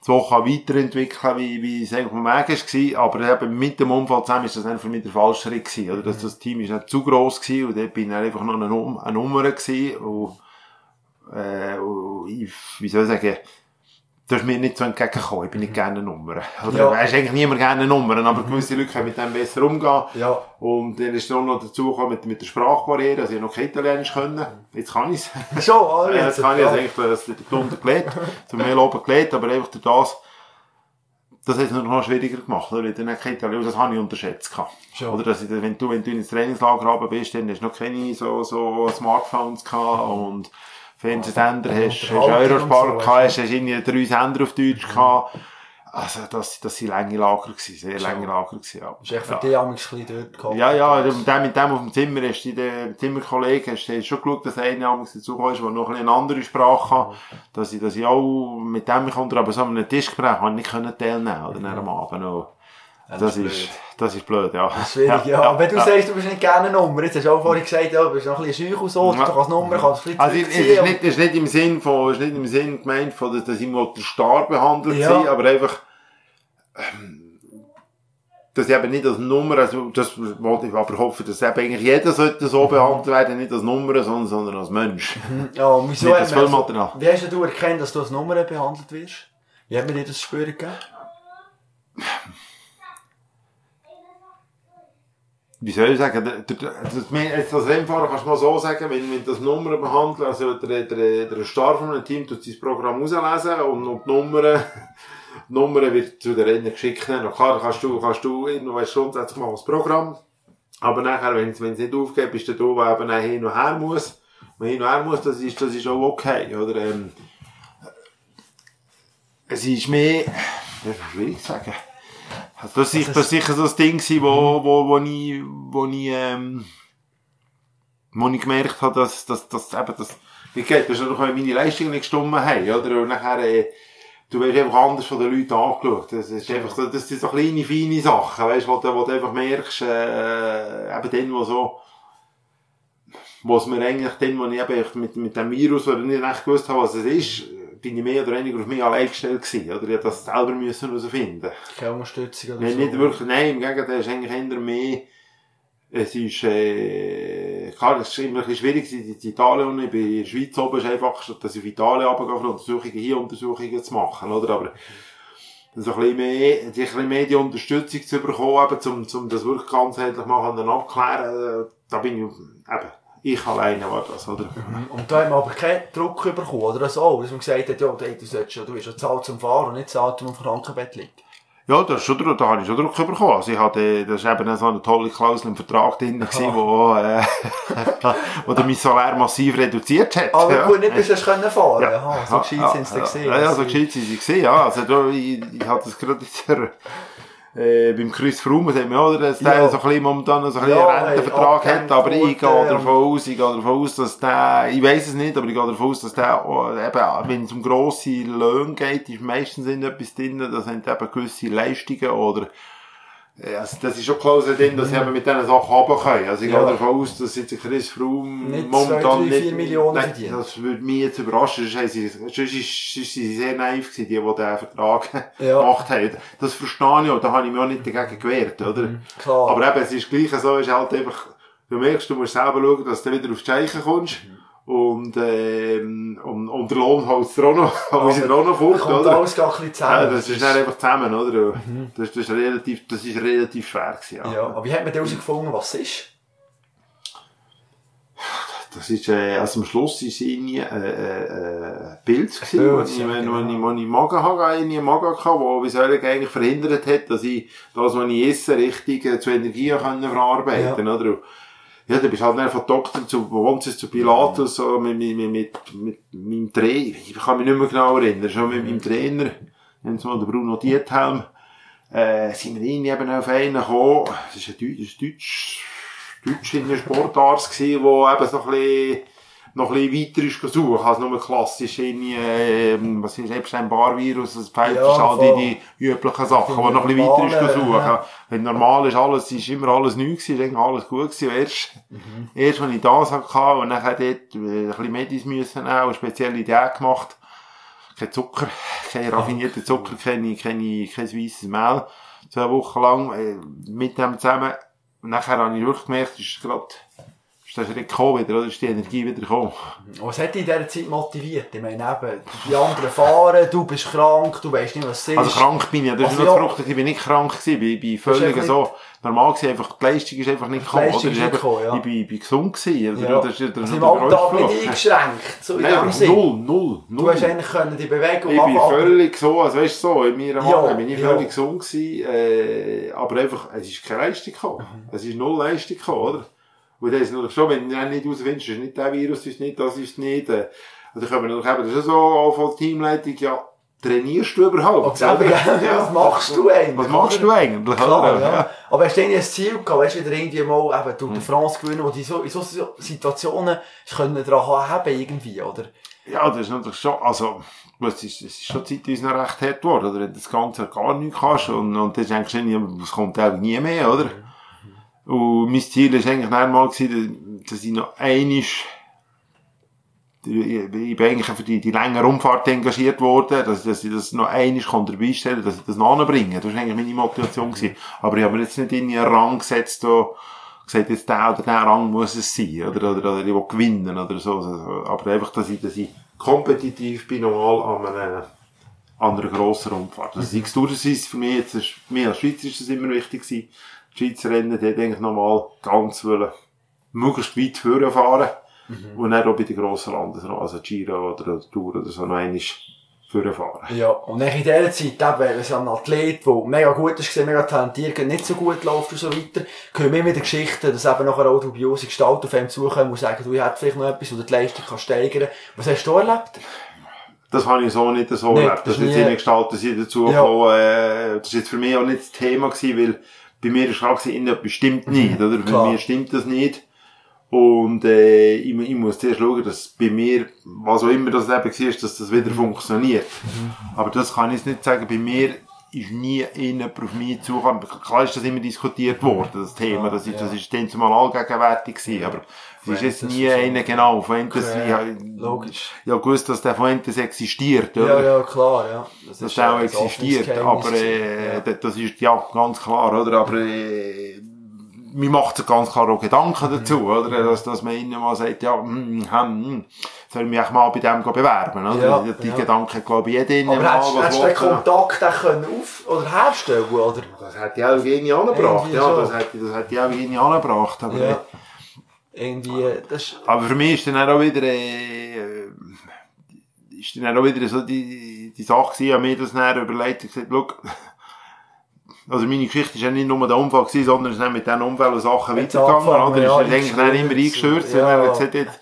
so kann weiterentwickeln, wie, wie es eigentlich am Weg war. Aber eben mit dem Unfall zusammen ist das einfach für mich der falsche Schritt gewesen, oder? Das, das Team ist nicht zu gross gewesen und dort bin ich dann einfach noch eine, eine Nummer gewesen und, äh, und ich, wie soll ich sagen, Du hast mir nicht so entgegengekommen, ich bin nicht gerne Nummer. Oder Ja. weisst eigentlich niemand gerne Nummern, aber gewisse Leute können mit dem besser umgehen. Ja. Und dann ist dann noch dazu gekommen mit, mit der Sprachbarriere, also ich noch kein Italienisch können. Jetzt kann ich es. Schon, ah, Ja, jetzt kann ich es eigentlich, das den Stunden gelegt, zum Mail oben gelegt, aber einfach durch das, das hat es noch schwieriger gemacht, oder? Dann kein Italienisch, das habe ich unterschätzt gehabt. Schon. Oder, dass ich, wenn du, wenn du ins Trainingslager runter bist, dann hast du noch keine so, so Smartphones gehabt und Fernsehsender hast, hast Unterhaltung Eurosport gehabt, hast, hast irgendwie drei Sender auf Deutsch gehabt. Also, das, das sind lange Lager gewesen, sehr lange Lager gewesen, ja. Ist echt für ja. dich ein bisschen dort gehabt. Ja, ja, mit dem, mit dem auf dem Zimmer hast du den Zimmerkollegen, hast du schon geschaut, dass einer damals dazu ist, der noch ein eine andere Sprache hat, dass ich, dass ich auch mit dem unter, aber so an einem Tischgespräch habe ich nicht können teilnehmen, oder, dann am Abend noch. Das Das ist ist, das ist blöd, ja. Das ist schwierig, ja. Aber wenn du sagst, du bist nicht gerne eine Nummer, jetzt hast du auch vorhin gesagt, ja, du bist noch ein bisschen schüch und so, Ja. du als Nummer kannst ein Also, es ist nicht, ist nicht im Sinn von, ist nicht im Sinn gemeint von, dass, dass ich mal der Star behandelt Ja. aber einfach, ähm, dass ich eben nicht als Nummer, also, das wollte ich aber hoffen, dass eben eigentlich jeder sollte so Mhm. behandelt werden, nicht als Nummer, sondern, sondern als Mensch. Ja, und wieso Nicht wir- Füllmaterial. Wie hast du erkannt, dass du als Nummer behandelt wirst? Wie hat mir dir das Spüren gegeben? Wie soll ich sagen, als Rennfahrer kannst du mal so sagen, wenn, wenn das Nummer behandelt, also der, der, der Star von einem Team tut sein Programm auslesen und, und die Nummer, die Nummer wird zu den Rennen geschickt. Na klar, kannst du, kannst du, weißt grundsätzlich mal das Programm, aber nachher, wenn es, wenn es nicht aufgeht, bist du da, wo eben auch hin und her muss. Wenn hin und her muss, das ist, das ist auch okay, oder, ähm, es ist mehr, das ist schwierig zu sagen. Also das, ist, das ist sicher so das Ding gewesen, wo, wo, wo ich, wo ich, ähm, wo ich gemerkt habe, dass, dass, dass eben das, wie geht, das ist wenn meine Leistungen nicht gestimmt haben, oder? Und nachher, äh, du wirst einfach anders von den Leuten angeschaut. Das ist einfach so, das sind so kleine, feine Sachen, weißt du, wo, du- wo du einfach merkst, äh, eben dann, wo so, wo es mir eigentlich dann, wo ich eben mit, mit dem Virus, wo ich nicht echt gewusst habe, was es ist, bin ich mehr oder weniger auf mich allein gestellt gewesen, oder? Ich hab das selber müssen herausfinden. Keine Unterstützung oder Nein, so? nicht wirklich, nein, im Gegenteil, es ist eigentlich eher mehr, es ist, äh, klar, es ist immer ein bisschen schwierig, in Italien und ich bin in der Schweiz oben, ist einfach, statt dass ich auf Italien runtergehe, für Untersuchungen hier Untersuchungen zu machen, oder? Aber, so ein bisschen mehr, ein bisschen mehr die Unterstützung zu bekommen, eben, um, um das wirklich ganzheitlich mal abklären, äh, da bin ich, eben, ich alleine war das, oder? Und da haben wir aber keinen Druck bekommen, oder so, dass man gesagt hat, ja, du, ja- bist ja zahlt zum Fahren und nicht zahlt, um auf dem Krankenbett liegen. Ja, das schon, da habe ich schon Druck bekommen. Also ich hatte, das ist eben so eine tolle Klausel im Vertrag drin gewesen, wo, äh, wo der mein Salär massiv reduziert hat. Aber ja. gut, nicht bis du können fahren. Ja. Aha, so gescheit sind sie ja, gesehen. Ja, ja, so gescheit sind sie gesehen, ja. Also da, ich, ich hatte das gerade in der, äh, beim Chris Froome, das hat mir auch, dass der Ja. so ein bisschen momentan so ein bisschen Ja, Rentenvertrag hey, hat, aber ich gehe davon worden. aus, ich gehe davon aus, dass der, ich weiss es nicht, aber ich gehe davon aus, dass der, auch, eben, wenn es um grosse Löhne geht, ist meistens in etwas drin, da sind eben gewisse Leistungen oder, also das ist schon close drin, dass sie eben mit diesen Sachen runter können. Also ich Ja. gehe davon aus, dass jetzt Chris Froome Nicht momentan zwei, drei, nicht... vier Millionen Nein, verdient. das würde mich jetzt überraschen. Sonst, haben sie, sonst, sie sehr naiv gewesen, die, die diesen Vertrag Ja. gemacht haben. Das verstehe ich auch, da habe ich mich auch nicht dagegen gewehrt, oder? Mhm. Klar. Aber eben, es ist gleich so, es ist halt einfach, du merkst, du musst selber schauen, dass du wieder aufs Zeichen kommst. Mhm. Und, ähm, und, und der Lohn holst du auch noch, holst du auch noch fort, kommt oder? alles gar ein bisschen Ja, zusammen. das ist dann einfach zusammen, oder? Das, das ist relativ, das ist relativ schwer gewesen, ja. ja, aber wie hat man herausgefunden, was es ist? Das ist, äh, also am Schluss ist irgendwie, äh, äh, Pilz gewesen, wo ich, ja, wenn, genau. wenn ich, wenn ich Magen habe, irgendwie Magen gehabt, wo, wie soll ich eigentlich verhindert hat, dass ich das, was ich esse, richtig äh, zu Energie können verarbeiten, oder? Ja, da bist halt dann von Doktor zu Wonsis zu Pilatus, so, mit, mit, mit, mit, mit meinem Trainer, ich kann mich nicht mehr genau erinnern, schon mit meinem Trainer, nennen mal den Bruno Diethelm, äh, sind wir irgendwie eben auf einen gekommen, das ist ein ein Deutsch, Deutsch in der Sportarzt gewesen, der eben so ein bisschen, noch ein bisschen weiter ist gesucht, als nur klassisch in, ähm, was ist Epstein-Barr-Virus, das Pfeift Ja, die, die üblichen Sachen, die noch ein bisschen weiter ist gesucht. ja. Wenn normal ist alles, ist immer alles neu gewesen, ist eigentlich alles gut gewesen. Erst, Mhm. erst, wenn ich das hatte und dann dort äh, ein bisschen Medis müssen auch, spezielle Idee gemacht. Kein Zucker, kein raffinierter Zucker, keine, keine, kein weisses Mehl. Zwei Wochen lang, äh, mit dem zusammen. Und nachher habe ich wirklich gemerkt, ist gerade, ist Schritt gekommen wieder, oder? Ist die Energie wieder gekommen. Was hat dich in dieser Zeit motiviert? Ich meine, eben, die anderen fahren, du bist krank, du weißt nicht, was es ist. Also krank bin ich, das ist Also nur ja. verrückt, ich bin nicht krank gewesen, ich bin ist völlig so, normal gewesen, einfach, die Leistung ist einfach nicht gekommen, Leistung oder? ist Ist einfach- gekommen, ja. Ich bin, ich bin gesund gewesen, oder? ja. Das ist, das also ist im Alltag nicht eingeschränkt, so in Nein, dem Sinn. null, null, null. Du hast eigentlich können die Bewegung Ich bin völlig so, also weißt du, so, in meiner Ja, Magen bin ich ja. völlig gesund gewesen, äh, aber einfach, es ist keine Leistung gekommen. Mhm. Es ist null Leistung gekommen, oder? Und das ist natürlich schon, wenn du dann nicht rausfindest, das ist nicht der Virus, ist nicht, das ist nicht, äh, dann können wir natürlich eben, das ist so, auch von der Teamleitung, ja, trainierst du überhaupt? Selber, ja, was machst du eigentlich? Was machst du eigentlich? Klar, oder? ja. Aber hast du ein Ziel gehabt, weißt du, wieder irgendwie mal eben Tour Hm. de France gewinnen, wo die so, in so Situationen können daran haben, irgendwie, oder? Ja, das ist natürlich schon, also, es ist, es ist schon zeitweise noch recht hart geworden, oder? Wenn du das Ganze gar nicht kannst, und, und das ist eigentlich schon, es kommt auch nie mehr, oder? Und mein Ziel ist eigentlich mal gewesen, dass ich noch einisch, ich bin eigentlich für die, die längere Umfahrt engagiert worden, dass, dass ich das noch einisch dabei stellen dass ich das noch anbringe. Das war eigentlich meine Motivation gewesen. Aber ich habe mir jetzt nicht in einen Rang gesetzt, da, gesagt, jetzt der oder der Rang muss es sein, oder, oder, oder ich will gewinnen, oder so. Aber einfach, dass ich, dass ich kompetitiv bin, nochmal an einer, an einer grossen Umfahrt. Also, sei es Tour-de-Suisse für mich, jetzt ist, mir als Schweizer ist das immer wichtig gewesen. Die Schweizer Rennen, die denke ich nochmal ganz wollen, möglichst weit vorne fahren. Und dann auch bei den grossen Landen, also Giro oder Tour oder so, noch einmal vorne fahren. Ja, und in dieser Zeit, eben, wenn so ein Athlet, der mega gut ist, mega talentiert, nicht so gut läuft und so weiter, hören wir wieder Geschichten, dass eben nachher auch dubiose Gestalten auf einem zukommen und sagen, du, ich hätte vielleicht noch etwas, oder die Leistung kann steigern. Was hast du erlebt? Das habe ich so nicht so Nicht, erlebt. das Das ist jetzt nie- in Gestalt, dass ich dazu Ja. gekommen, äh, das ist jetzt für mich auch nicht das Thema gewesen, weil bei mir ist klar gewesen, irgendetwas stimmt nicht, oder? Bei mir stimmt das nicht. Und, äh, ich, ich muss zuerst schauen, dass bei mir, was auch immer das eben war, dass das wieder funktioniert. Aber das kann ich jetzt nicht sagen, bei mir ist nie jemand auf mich zugekommen. Klar ist das immer diskutiert worden, das Thema. Das ist, ja. das ist dann zumal allgegenwärtig gewesen. Aber ist jetzt nie einer genau. Okay, ja, logisch. ja, gewusst, dass der Fuentes existiert, Ja, oder? ja, klar, ja. Das ist ist auch existiert, aber äh, ja. das- ist ja ganz klar, oder? Aber äh, mir macht sich ganz klar auch Gedanken dazu, Mhm. oder? Dass, dass man ihnen mal sagt, ja, hm, hm, hm, soll ich mich mal bei dem bewerben, oder? Ja, die ja. Gedanken, glaube ich, jeder Aber mal, hättest, du den ja. Kontakt auch können auf, oder herstellen, oder? Das hat die auch irgendwie angebracht, ja, so. das hat, das hat die auch irgendwie angebracht, aber, Ja. Irgendwie, äh, das aber für mich ist dann auch wieder, äh, ist dann auch wieder so die, die Sache gewesen, habe mir das dann überlegt und gesagt, schau, also meine Geschichte ist ja nicht nur der Unfall gewesen, sondern es ist mit diesen Unfällen Sachen weitergegangen, oder? ja, ist eigentlich dann immer eingestürzt. Ja. und dann hat gesagt, jetzt,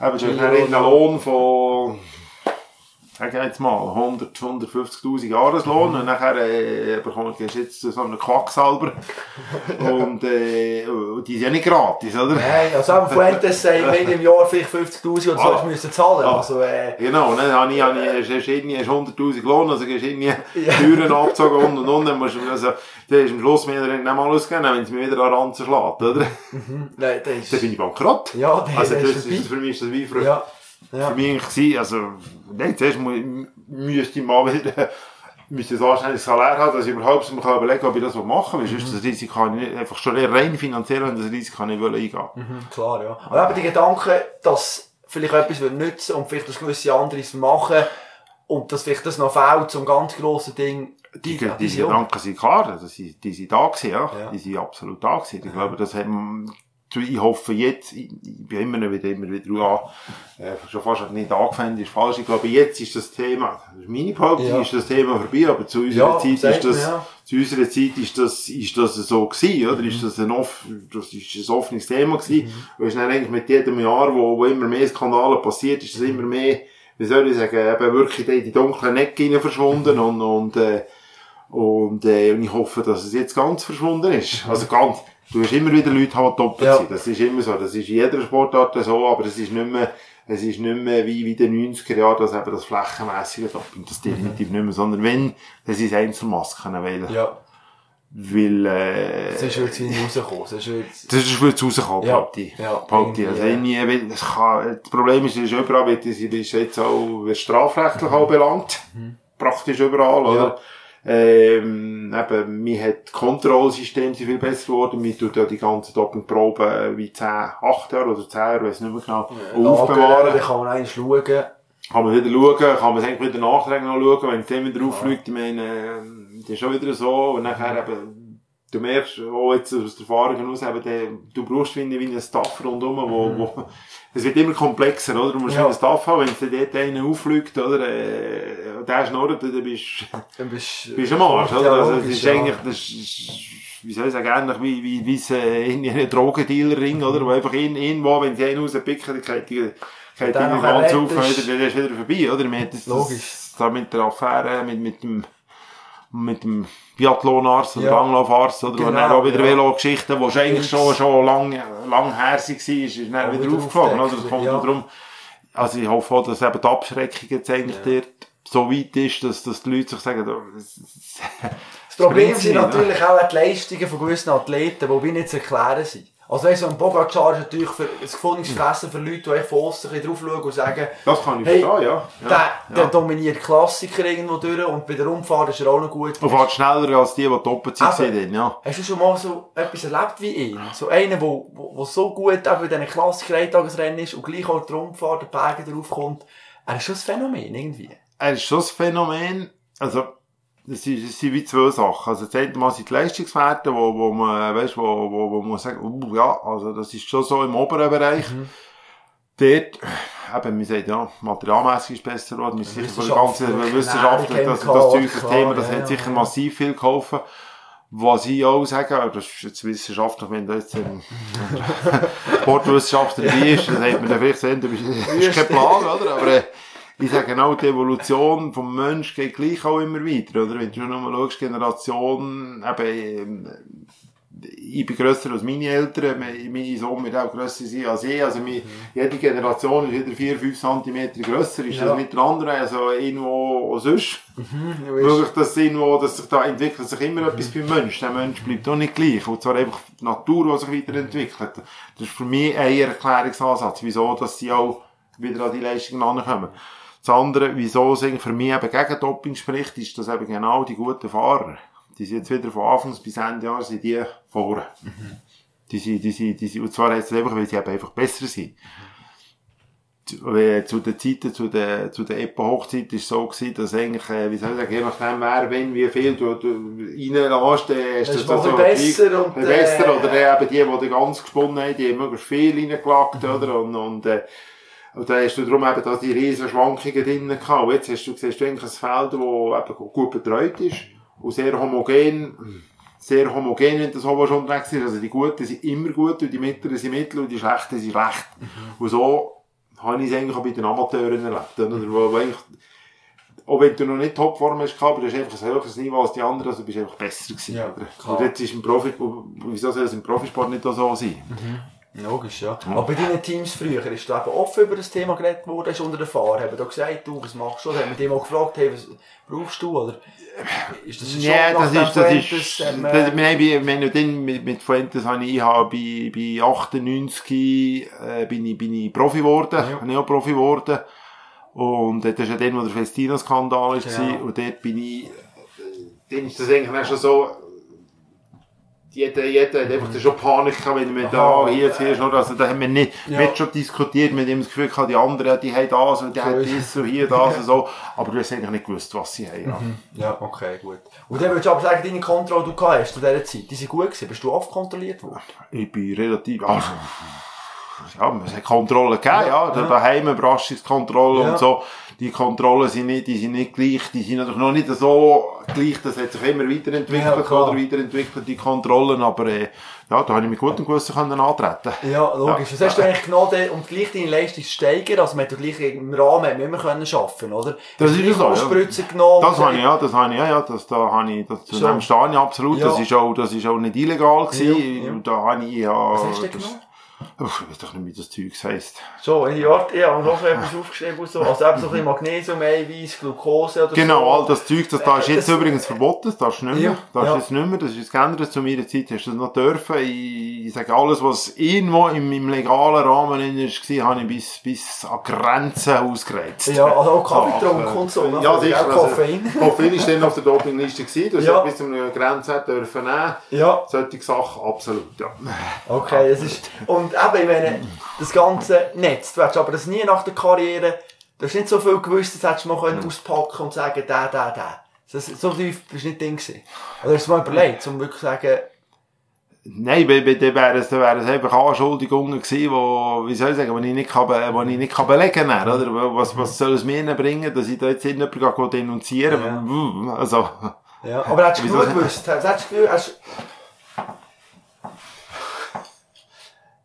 eben, du hast Ja. einen Lohn von, sag jetzt mal, 100, 150.000 Jahreslohn und nachher äh, bekommst du jetzt so einen Quacksalber und äh, die sind ja nicht gratis, oder? Nein, also am Fuentes sagen, wenn im Jahr vielleicht 50'000 oder so ah. müssen zahlen. Ah. Also, äh, genau, dann habe ich, habe ich, hast irgendwie 100'000 Lohn, also gehst irgendwie ja. Türen abgezogen und und und, dann musst du, also, dann ist am Schluss mir nicht mal ausgegeben, wenn es mir wieder an Ranzen schlägt, oder? Mhm. Nein, das ist... Dann bin ich bankrott. Ja, das also, das, ist, für mich ist das wie für... Ja. Ja. Für mich gewesen, also, nein, zuerst müsste ich mal wieder, müsste ein anständiges Salär haben, dass ich überhaupt mir überlegen kann, ob ich das machen will. Mhm. Sonst das Risiko nicht, einfach schon rein finanziell, wenn das Risiko nicht eingehen mhm, Klar, ja. Aber eben die Gedanken, dass vielleicht etwas nützen und vielleicht das gewisse anderes machen und dass vielleicht das noch fehlt zum ganz grossen Ding, die, die, die, die Gedanken sind klar, das sind, die sind da gewesen, ja. ja. Die sind absolut da gewesen. Ich glaube, das haben, ich hoffe jetzt, ich, ich bin immer wieder, immer wieder an, äh, schon fast nicht angefangen, ist falsch. Ich glaube, jetzt ist das Thema, meine Behauptung, ja. ist das Thema vorbei, aber zu unserer ja, Zeit ist das, ja. zu unserer Zeit ist das, ist das so gewesen, oder? Mhm. Ist das ein off, das ist ein offenes Thema gewesen. Mhm. Und ist dann eigentlich mit jedem Jahr, wo, wo immer mehr Skandale passiert, ist das immer mehr, wie soll ich sagen, eben wirklich in die dunklen Ecken verschwunden und, und, äh, und, äh, und ich hoffe, dass es jetzt ganz verschwunden ist. Also ganz, du hast immer wieder Leute, die doppelt ja. sind. Das ist immer so. Das ist in jeder Sportart so, aber es ist nicht mehr, es ist nicht mehr wie, wie den 90er Jahren, dass eben das flächenmässige Doppeln, das definitiv mhm. nicht mehr, sondern wenn, das ist Einzelmasken, weil, ja. weil, äh, das ist wirklich rausgekommen, das ist wirklich, das ist wirklich rausgekommen, ja. ich. Ja, ich. Also, ja. weil, das kann, das Problem ist, es ist überall, wird, es ist jetzt auch, strafrechtlich mhm. auch belangt. Mhm. Praktisch überall, oder? Ja. Ähm, eben, mir hat Kontrollsystem viel besser geworden. Mir tut ja die ganzen Dopingproben wie 10, 8 Jahre oder 10 Jahre, weiß nicht mehr genau, ja, aufbewahren. Da kann man eigentlich schauen. Kann man wieder schauen, kann man eigentlich wieder nachträglich noch schauen, wenn es dann wieder auffliegt. Ich meine, das ist schon wieder so. Und nachher eben, du merkst auch jetzt aus der Erfahrung heraus, eben, der, du brauchst wie einen Staff rundherum, wo, mhm. wo, es wird immer komplexer, oder? Du musst ja. einen Staff haben, wenn es dort einer auffliegt, oder? Äh, der schnurrt, dann bist du bist, bist am Arsch, oder? also, das ist eigentlich, das ist, wie soll ich sagen, ähnlich wie, wie, wie es, äh, in einem Drogendealer-Ring, oder? Wo einfach in, irgendwo, wenn sie einen rauspicken, dann geht die, geht die ganze auf, dann ist wieder vorbei, oder? Wir das, Logisch. Da mit der Affäre, mit, mit dem, mit dem Biathlonarzt oder ja. Langlaufarzt oder genau, dann auch wieder ja. Velo-Geschichten, die eigentlich schon, schon lang, lang her war, ist, ist dann wieder, aufgeflogen, oder? Das kommt ja. darum, also ich hoffe auch, dass eben die Abschreckung jetzt eigentlich ja. dort so weit ist, dass, dass die Leute sich sagen, oh, das, das Problem sind natürlich auch die Leistungen von gewissen Athleten, die wir nicht zu erklären sind. Also weißt du, ein Pogacar ist natürlich für, ein gefundenes Fressen für Leute, die von außen drauf schauen und sagen, das kann ich hey, verstehen, ja. ja. Der, der ja. dominiert Klassiker irgendwo durch und bei der Umfahrt ist er auch noch gut. Und fährt schneller als die, die doppelt sind, ja. Hast du schon mal so etwas erlebt wie ihn? So einer, der wo, wo so gut eben bei diesen Klassiker-Eintagesrennen ist und gleich auch die Umfahrt, der Berge drauf kommt. Er ist schon ein Phänomen, irgendwie. Er ist schon ein Phänomen, also, das, ist, das sind wie zwei Sachen. Also, zuerst mal sind die Leistungswerte, wo, wo man, weißt, wo, wo, wo man sagt, uh, ja, also, das ist schon so im oberen Bereich. Mhm. Dort, eben, man sagt, ja, materialmässig ist besser geworden. Wir sind sicher von der ganzen Wissenschaft, das, das, das, das Thema, das hat sicher massiv viel geholfen. Was ich auch sage, das ist jetzt wissenschaftlich, wenn da jetzt ein Sportwissenschaftler dabei ist, dann sagt man dann vielleicht, du bist, das ist kein Plan, oder? Aber, äh, ich sage genau, die Evolution vom Mensch geht gleich auch immer weiter, oder? Wenn du schon mal schaust, Generation, eben, ich bin grösser als meine Eltern, meine Sohn wird auch grösser sein als ich, also meine, jede Generation ist wieder 4, 5 cm grösser, ist ja. das mit der anderen, also irgendwo sonst. Mhm, Möglich, dass irgendwo, dass sich da entwickelt sich immer mhm. etwas beim Mensch. Der Mensch bleibt auch nicht gleich. Und zwar einfach die Natur, die sich weiterentwickelt. Das ist für mich ein Erklärungsansatz, wieso, dass sie auch wieder an die Leistungen ankommen. Das andere, wieso es für mich eben gegen Doping spricht, ist, dass eben genau die guten Fahrer, die sind jetzt wieder von Anfangs bis Ende Jahr, sind die vorne. Mhm. Die sind, die sind, die sind, und zwar es einfach, weil sie eben einfach besser sind. Mhm. Zu, den Zeiten, zu der, zu der EPO-Hochzeit ist es so gewesen, dass eigentlich, äh, wie soll ich sagen, je nachdem wer, wenn, wie viel du, du reinlässt, äh, ist das, das so besser und, besser, äh, oder eben die, die ganz gesponnen haben, die haben möglichst viel reingelagt, mhm. oder, und, und, äh, und da hast du darum eben da die riesen Schwankungen drinnen gehabt. Und jetzt hast du, siehst du eigentlich ein Feld, das eben gut betreut ist und sehr homogen, sehr homogen, wenn das Homo schon unterwegs ist. Also die Guten sind immer gut und die Mittleren sind mittel und die Schlechten sind schlecht. Mhm. Und so habe ich es eigentlich auch bei den Amateuren erlebt. Oder? Wo, wo eigentlich, auch wenn du noch nicht Topform hast, aber du hast einfach ein höheres Niveau als die anderen, also bist du einfach besser gewesen. Ja. Und jetzt ist im Profi, wieso soll es im Profisport nicht auch so sein? Logisch, ja. Aber bei deinen Teams früher ist du eben offen über das Thema geredet worden, hast unter der Fahrer, haben da gesagt, du, was machst du? Oder haben wir dich mal gefragt, hey, was brauchst du? Oder ist das schon Ja, das ist, das ist, ähm, das, wenn du dann mit, mit Fuentes habe ich, ich habe bei, bei 98, äh, bin ich, bin ich Profi geworden, Ja. Neo-Profi geworden. Und das ist ja dann, wo der Festina-Skandal ist, Genau. und dort bin ich, äh, dann ist das eigentlich schon so, jeder, jeder hat einfach schon Panik gehabt, wenn man da, hier, jetzt hier, schon, also da haben wir nicht, Ja. wir haben schon diskutiert, mit dem das Gefühl gehabt, die anderen, die haben das, und die haben das, und hier, das, und so, aber du hast eigentlich nicht gewusst, was sie haben, ja. Ja, okay, gut. Und dann würdest du aber sagen, deine Kontrolle, die du gehabt hast zu dieser Zeit, die sind gut gewesen. Bist du oft kontrolliert worden? Ich bin relativ, also, ja, es hat Kontrollen gegeben, ja, da daheim Überraschungskontrolle Ja. und so. Die Kontrollen sind nicht, die sind nicht gleich, die sind natürlich noch nicht so gleich, das hat sich immer weiterentwickelt Ja, oder weiterentwickelt, die Kontrollen, aber, äh, ja, da habe ich mit gutem Gewissen können antreten. Ja, logisch. Was hast du eigentlich genommen, de- um gleich deine Leistung steigern? Also, man hat ja gleich im Rahmen immer können arbeiten, oder? Das ist ja so, ja. Spritzen genommen? Das habe ich, ja, das habe ich, ja, ja, das, da habe ich, das, zu So. dem stehe ich absolut, Ja. das ist auch, das ist auch nicht illegal gewesen, Ja, ja. Und da habe ich, ja, Was hast du denn das- genommen? Uff, ich weiß doch nicht, wie das Zeug heisst. So, ich warte, ich habe noch etwas aufgeschrieben. und So. Also eben so ein bisschen Magnesium, Eiweiß, Glucose oder Genau, so. all das Zeug, das da ist Äh, jetzt das- übrigens verboten, das darfst du nicht mehr. Ja, Das ja. ist jetzt nicht mehr, das ist jetzt geändert. Zu meiner Zeit hast du das noch dürfen. Ich, ich sage, alles, was irgendwo im, im legalen Rahmen war, habe ich bis, bis an Grenzen ausgereizt. Ja, also auch Kaffee getrunken und so. ne? Ja, Also, sicher. auch Also, Koffein. Koffein ist dann auf der Dopingliste gewesen. Du Ja. hast bis zu einer Grenze dürfen nehmen. Ja, Solche Sachen, absolut, ja. okay, das ist, und eben, ich meine, das ganze Netz, du hättest aber das nie nach der Karriere, du hast nicht so viel gewusst, das hättest du mal können auspacken und sagen, der, der, der. Das, so tief bist du nicht drin gewesen. Oder hast du mal überlegt, um wirklich zu sagen, Nein, bei, bei, dann wären es, wären es einfach Anschuldigungen gewesen, wo, wie soll ich sagen, die ich nicht kann, wo ich nicht kann belegen kann, oder? Was, was soll es mir bringen, dass ich da jetzt jemanden denunzieren? Ja. Also, ja, aber hättest du genug gewusst? Hättest du Gefühl, hast,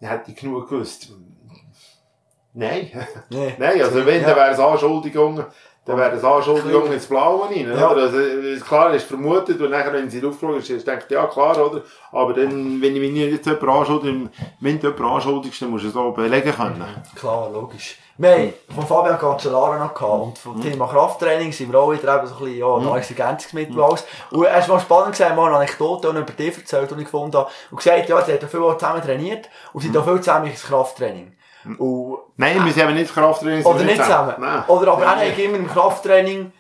hätte ich genug gewusst. Nein. nee. Nein, also wenn, Ja. dann wären es Anschuldigungen, dann wären es Anschuldigungen ins Blaue rein, Ja. oder? Also, klar, ist vermutet, und nachher, wenn sie aufgeflogen ist, ist denkt, ja, klar, oder? Aber dann, wenn ich mich nicht jetzt jemand anschuldige, wenn du jemanden anschuldigst, dann musst du es auch belegen können. Klar, logisch. Wir haben von Fabian Cancellara noch gehabt und vom Thema Krafttraining sind wir auch wieder eben so ein bisschen, ja, neues Ergänzungsmittel und alles. Und ist mal spannend gesagt, mal eine Anekdote und über dich erzählt, die ich gefunden habe. Und gesagt, ja, sie hat ja viel zusammen trainiert und sie hat auch viel zusammen ins Krafttraining. Und, Nein, wir sind eben nicht Krafttraining. oder wir nicht zusammen. Nein. Oder aber er Nein. hat immer im Krafttraining,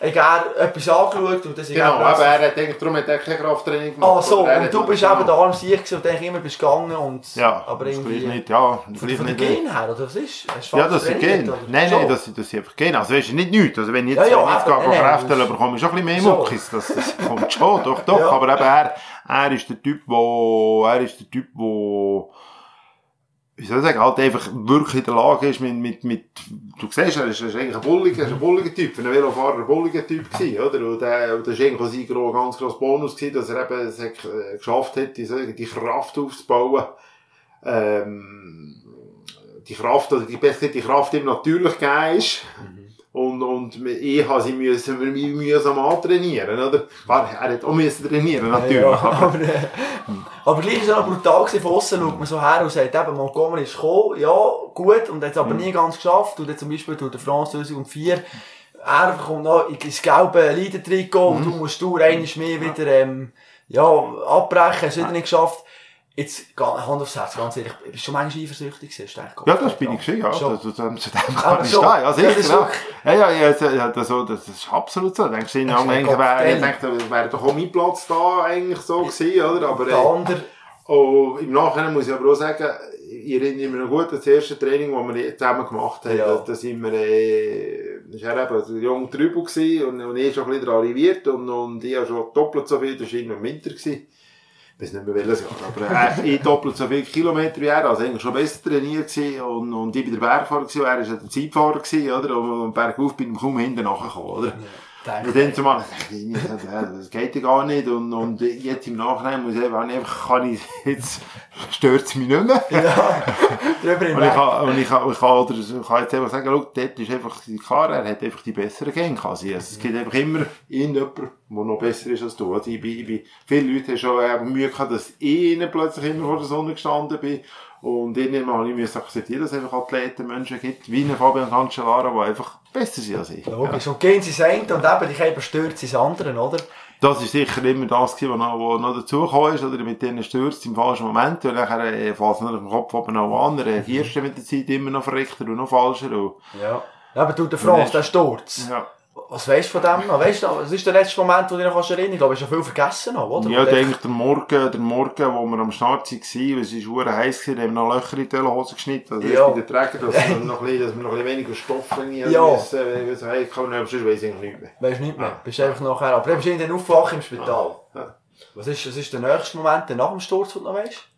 er etwas angeschaut und das ist Genau, er aber er hat eigentlich, darum hat er kein Krafttraining gemacht. Ah, so, er und du bist eben der arm gewesen und eigentlich immer bist gegangen und, Ja, aber irgendwie, nicht, ja. von, gleich von den nicht. Genen her, oder was ist? Ja, das sind oder? Nein, nein, das das sind einfach Gene. Also, weißt du, nicht nichts. Also, wenn ich jetzt, Ja, ja, wenn ich jetzt eben, gehe, nein, Kräfte das- bekomme ich schon ein bisschen mehr So. Muckis. Das, das kommt schon, doch, doch. Aber eben, er, er ist der Typ, wo, er ist der Typ, wo, wie soll ich sagen, halt einfach wirklich in der Lage ist, mit, mit, mit du siehst, er ist, er ist eigentlich ein bulliger, er ein bulliger Typ, für einen Velofahrer ein bulliger Typ gewesen, oder? Und, der, und das war eigentlich gro- ganz grosser Bonus gewesen, dass er eben es hat, äh, geschafft hat, die, die Kraft aufzubauen, ähm, die Kraft, oder die die Kraft ihm natürlich gegeben ist. Und, und ich habe sie müssen, mühsam antrainieren, oder? Er hat auch müssen trainieren, natürlich. Ja, aber- äh, aber gleich ist es noch brutal gewesen, von aussen schaut man so her und sagt eben, Montgomery ist gekommen, ja, gut, und hat es aber nie ganz geschafft, und dann zum Beispiel durch den France 2004, er kommt noch ins gelbe Leidentrikot, und du musst du einmal mehr wieder, ähm, ja, abbrechen, hast du wieder nicht geschafft. Jetzt, Hand aufs Herz, ganz ehrlich, bist du schon manchmal eifersüchtig gewesen, Ja, das bin ich ja. Schon. Das, zu dem kann ich stehen. Ja, Ja, das ja. Ja, ja, ja, das, ja, das, ist absolut so. Denkst du, einem ein wäre, wäre doch auch mein Platz da eigentlich so gewesen, oder? Aber, Der äh, oh, im Nachhinein muss ich aber auch sagen, ich erinnere mich noch gut an das erste Training, das wir zusammen gemacht haben. Ja. Da, sind wir, äh, das war eben ein junger Trübel gewesen und, und ich schon ein bisschen arriviert und, und ich habe schon doppelt so viel, das war im Winter gewesen. Ich weiß nicht mehr welches Jahr, aber äh, ich doppelt so viele Kilometer wie er, also eigentlich schon besser trainiert gewesen und, und ich bin der Bergfahrer gewesen, er war ja der Zeitfahrer gewesen, oder? Und, und bergauf bin ich kaum hinten nachgekommen, oder? Denke und dann zumal, das geht ja gar nicht. Und, und jetzt im Nachhinein muss ich einfach, kann ich, jetzt stört es mich nicht mehr. Ja, drüber und ich kann, und ich kann, ich kann, oder ich kann jetzt einfach sagen, schau, dort ist einfach, klar, er hat einfach die besseren Gänge quasi. Also, es gibt einfach immer irgendjemand, der noch besser ist als du. Also ich bin, ich bin, viele Leute haben schon Mühe gehabt, dass ich plötzlich immer vor der Sonne gestanden bin. Und irgendwann habe ich akzeptieren, dass es einfach Athleten Menschen gibt, wie eine Fabian Cancellara, die einfach besser sind als ich. Logisch. Ja. Und gehen sie das eine und eben, ich eben stört sie das andere, oder? Das ist sicher immer das gewesen, was noch, was noch dazugekommen ist, oder mit denen stürzt im falschen Moment, und nachher äh, fällt es noch im Kopf oben noch an, reagierst du mit der Zeit immer noch verrückter und noch falscher. Und ja. Aber du, der France, der Sturz. Ja. Was weißt du von dem noch? Weißt du, was ist der letzte Moment, wo du noch erinnern Ich glaube, du hast schon viel vergessen noch, oder? Ja, denke der Morgen, der Morgen, wo wir am Start waren, es war heiß gewesen, haben wir noch Löcher in die Hose geschnitten. Also ja. bei den Trägern, dass, wir noch ein bisschen, dass wir noch ein bisschen weniger Stoff irgendwie ja. müssen, wenn wir so, hey, komm, sonst weiss ich nicht mehr. Weißt du nicht mehr? Ja. Bist einfach nachher, aber dann bist du in den Aufwach im Spital. Ja. Was ist, was ist der nächste Moment, der nach dem Sturz, den du noch weißt?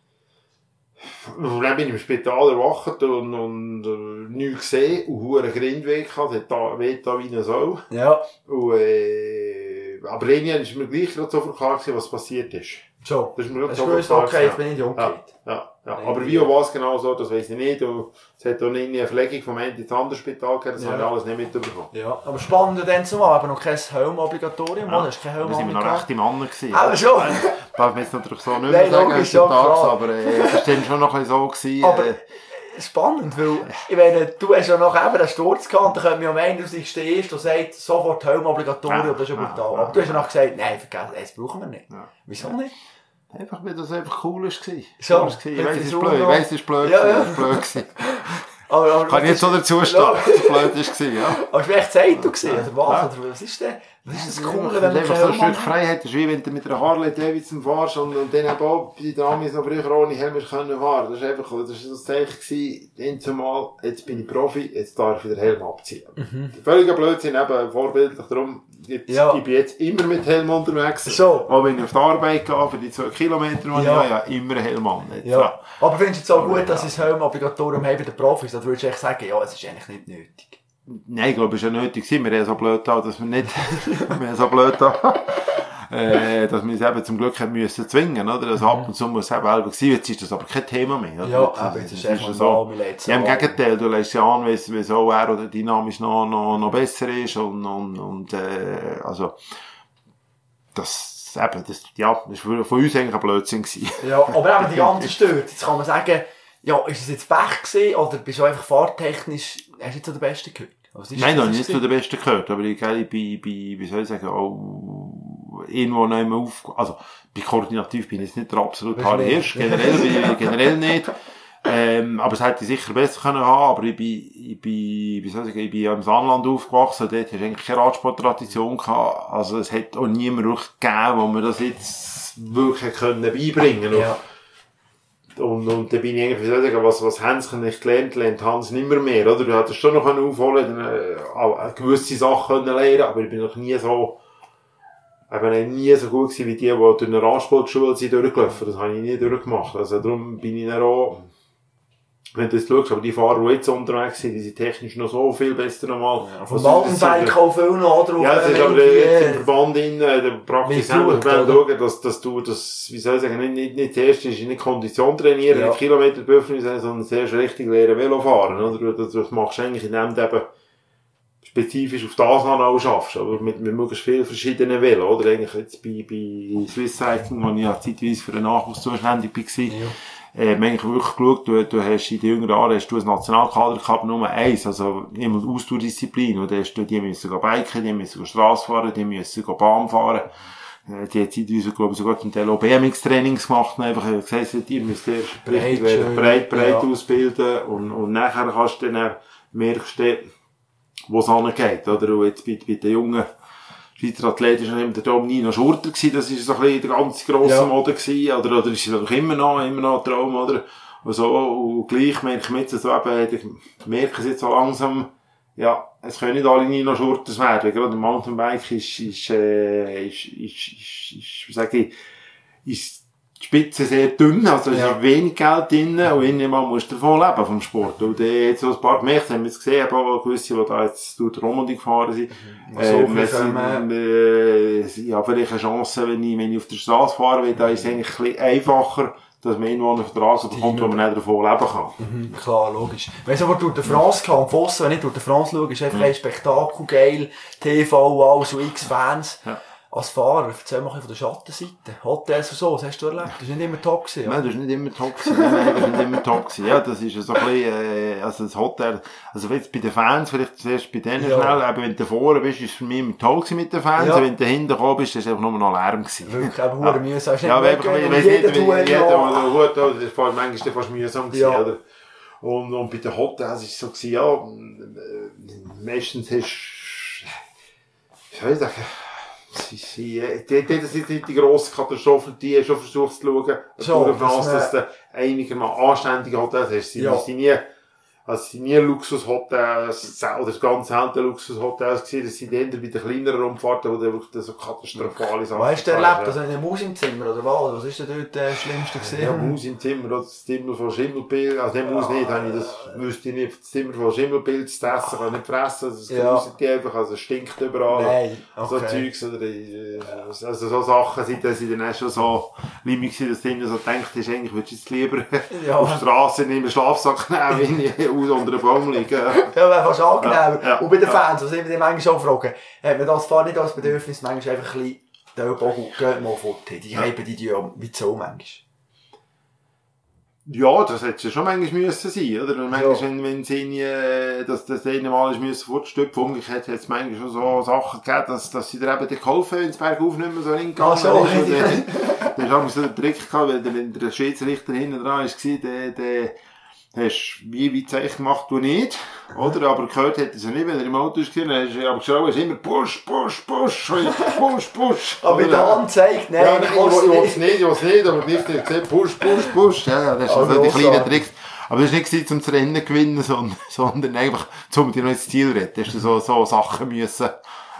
Dann bin ich im Spital erwacht und, und äh, nichts gesehen und hure Grindweg gehabt, hat da, weht da wie eine Sau. Ja. Und, äh, aber irgendwann ist mir gleich gerade so klar gewesen, was passiert ist. So. Das ist mir gerade so klar okay, jetzt bin ich jung ja, ja, ja. Aber wie und was genau so, das weiss ich nicht. Es hat auch nicht eine Verlegung vom Ende ins andere Spital gegeben, das ja. habe ich alles nicht mitbekommen. Ja, aber spannend dann zumal, aber noch kein Helm-Obligatorium, ja. Hast kein Helm Da wir noch recht im gewesen. Aber schon. Darf man jetzt natürlich so nicht mehr sagen, logisch, ja, Tags, aber äh, es war dann schon noch ein so gewesen. Aber äh, spannend, weil, ich meine, du hast ja noch eben den Sturz gehabt, da könnte man ja meinen, du stehst und sagst, sofort Helm-Obligatorium, ja. das ist ja brutal. aber du hast ja noch gesagt, nein, vergessen, das brauchen wir nicht. Wieso nicht? Einfach, weil das einfach cool war. So, ich weiss, es ist blöd, ich weiss, es ist blöd, ja, ja. blöd aber, aber, Kann ich jetzt so dazu stehen, dass es blöd war, ja. Aber es war echt Zeitung, oder was? Oder was ist denn? Das ist das Coole, wenn einfach so ein Stück Freiheit ist, wie wenn du mit einer Harley Davidson fährst und, und dann eben auch bei den Amis noch früher ohne Helm können fahren. Das war einfach, das war das Zeichen gewesen, zumal, jetzt bin ich Profi, jetzt darf ich wieder Helm abziehen. Mhm. Völliger Blödsinn, eben vorbildlich darum, jetzt, ja. ich bin jetzt immer mit Helm unterwegs. So. Auch wenn ich auf die Arbeit gehe, für die zwei Kilometer, die ja. ich habe, ja, immer Helm an. Jetzt, ja. ja. Aber findest du es auch gut, dass es Helm obligatorium haben bei den Profis? Dann würdest du echt sagen, ja, es ist eigentlich nicht nötig. Nein, ich glaube, es war ja nötig. Wir haben so blöd da, dass wir nicht, wir haben so blöd da, äh, dass wir es eben zum Glück haben müssen zwingen, oder? Das mhm. ab und zu muss es eben selber sein. Jetzt ist das aber kein Thema mehr, oder? Ja, aber jetzt ist es echt so. Ja, im Gegenteil, du lässt ja an, wie, so er oder dynamisch noch, noch, noch besser ist und, und, und, äh, also, das, eben, das, ja, das war von uns eigentlich ein Blödsinn gewesen. Ja, aber eben die ganze stört. Jetzt kann man sagen, ja, ist es jetzt Pech gewesen, oder bist du einfach fahrtechnisch, hast du jetzt so den Besten gehört? Nein, noch nicht zu den Besten gehört, aber ich, ich bin, bin, wie soll ich sagen, auch irgendwo noch immer auf, also, bei koordinativ bin ich jetzt nicht der absolute Harry Hirsch, generell, bin generell nicht. Ähm, aber es hätte ich sicher besser können haben, aber ich bin, ich bin, wie soll ich sagen, ich bin ja im Sandland aufgewachsen, dort hast du eigentlich keine Radsporttradition gehabt, also es hat auch niemand wirklich gegeben, wo man das jetzt wirklich können beibringen können. Ja. Und, und dann bin ich irgendwie, sagen, was, was Hans nicht gelernt, lernt Hans nicht mehr oder? Du hättest schon noch aufholen dann, äh, gewisse Sachen können lernen, aber ich bin noch nie so, eben nie so gut gewesen wie die, die durch eine Radsportschule sind durchgelaufen. Das habe ich nie durchgemacht. Also darum bin ich dann auch, wenn du das schaust, aber die Fahrer, die jetzt unterwegs sind, die sind technisch noch so viel besser nochmal. Ja, vom Mountainbike auch viel noch drauf. Ja, es ist aber jetzt im Verband in, der Praxis haben wir schauen, dass, dass du das, wie soll ich sagen, nicht, nicht, nicht zuerst ist, nicht Kondition trainieren, ja. nicht Kilometerbüffel, sondern zuerst richtig lernen Velo fahren, oder? Das, das machst du eigentlich, indem du eben spezifisch auf das auch schaffst, aber mit, mit möglichst vielen verschiedenen Velo, oder? Eigentlich jetzt bei, bei Swiss Cycling, wo ich ja zeitweise für den Nachwuchs zuständig war, ja äh, eigentlich wirklich geschaut, du, du hast in den jüngeren Jahren hast du ein Nationalkader gehabt, Nummer eins, also immer Ausdauerdisziplin, und hast du, die müssen gehen biken, die müssen Strasse fahren, die müssen Bahn fahren, äh, die hat zeitweise, glaube ich, sogar zum Teil auch BMX-Trainings gemacht, einfach gesagt, ihr müsst erst richtig breit, breit, breit ja. ausbilden, und, und nachher kannst du dann, merkst du, wo es angeht, oder? Und jetzt bei, bei den Jungen, Schweizer Athlet war immer der Domnino Schurter gewesen, das war so ein bisschen der ganz grosse ja. Mode gewesen, oder, oder ist es doch immer noch, immer noch ein Traum, oder? Und so, und gleich merke ich mit, so eben, ich merke es jetzt so langsam, ja, es können nicht alle Nino Schurters werden, gerade im Mountainbike ist, ist, äh, ist, ist, ist, ist, wie sag ich, ist Spitze sehr dünn, also es Ja. ist wenig Geld drin und irgendwann musst du davon leben, vom Sport. Und äh, jetzt so ein paar gemerkt, haben wir jetzt gesehen, aber gewisse, die da jetzt durch die Romandie gefahren sind, Mhm. So ähm, es sind, äh, ich habe vielleicht eine Chance, wenn ich, wenn ich auf der Straße fahre, weil da ist es eigentlich ein bisschen einfacher, dass man irgendwo einen Vertrag bekommt, wo man nicht davon leben kann. Mhm, klar, logisch. Weißt du, aber durch die France kam, und Fossen, wenn ich durch die France schaue, ist Mhm. einfach ein Spektakel, geil, TV, alles, so x Fans. Ja. Als Fahrer, erzähl mal von der Schattenseite. Hotels und so, was hast du erlebt? Das war nicht immer top gewesen, Nein, das ist nicht immer top gewesen. Nein, das ist nicht immer top gewesen. Ja, das ist so ein bisschen, äh, also das Hotel, also jetzt bei den Fans, vielleicht zuerst bei denen Ja. schnell, eben wenn du vorne bist, ist es für mich immer toll gewesen mit den Fans, Ja. wenn du hinten gekommen bist, ist es einfach nur noch Lärm gewesen. Wirklich, eben, hure mühsam. Hast du Ja, nicht aber ich weiss nicht, wie jeder, der Hut hat, das ist fast, manchmal fast mühsam gewesen, Ja. oder? Und, und bei den Hotels ist es so gewesen, ja, meistens hast soll ich sagen, sie, sie, äh, die, die, das sind nicht die grossen Katastrophen, die hast schon versucht zu schauen, So, de France, dass du einigermaßen anständige Hotels hast. Sie, Ja. sie nie, also es sind nie Luxushotels, oder ganz selten Luxushotels gewesen, das sind eher bei den kleineren Umfahrten, wo du wirklich so katastrophale Sachen Was hast du erlebt? ja. Also eine Maus im Zimmer, oder was? Was ist denn dort äh, das Schlimmste gewesen? Ja, Maus im Zimmer, oder das Zimmer von Schimmelpilz, also nicht Maus nicht, habe ich das, wüsste ich nicht, das Zimmer von Schimmelpilz zu essen, kann ich nicht fressen, also es Ja. ja. die einfach, also es stinkt überall. Nein, So okay. Zeugs, oder, äh, also so Sachen sind, dann sind dann schon so limit gewesen, dass du immer so denkst, ist eigentlich, würdest du jetzt lieber Ja. auf der Straße in einem Schlafsack nehmen, ich aus unter Baum liegen. Ja, fast. Ja, ja. Und bei den Fans, was ich mich manchmal auch frage, hat man das Fahren nicht als Bedürfnis, manchmal einfach ein bisschen, der Bogen, geht mal fort. Die haben die ja wie so manchmal. Ja, das hätte schon manchmal müssen sein, oder? Und manchmal, Ja. wenn, wenn sie äh, dass das eine Mal ist müssen fortstüpfen, umgekehrt hat es manchmal schon so Sachen gegeben, dass, dass sie dir eben den geholfen ins Bergauf nicht mehr so so, ist. Ja. so den Trick gehabt, weil der, wenn der Schiedsrichter hinten dran war, der, der, hast wie wie Zeichen gemacht, du nicht, oder? Aber gehört er es nicht, wenn er im Auto ist, dann hast du aber geschrien, immer Push, Push, Push, Push, Push. Aber mit der? Hand zeigt, nein, Ja, ich nein, ich, ich, ich will es nicht, ich will es nicht, aber nicht gesagt, push, push, push. Ja, das ist Ah, also die kleinen Tricks. Aber das war nicht um das Rennen zu gewinnen, sondern, sondern einfach, um dir noch ins Ziel zu retten. Hast du so, so Sachen müssen,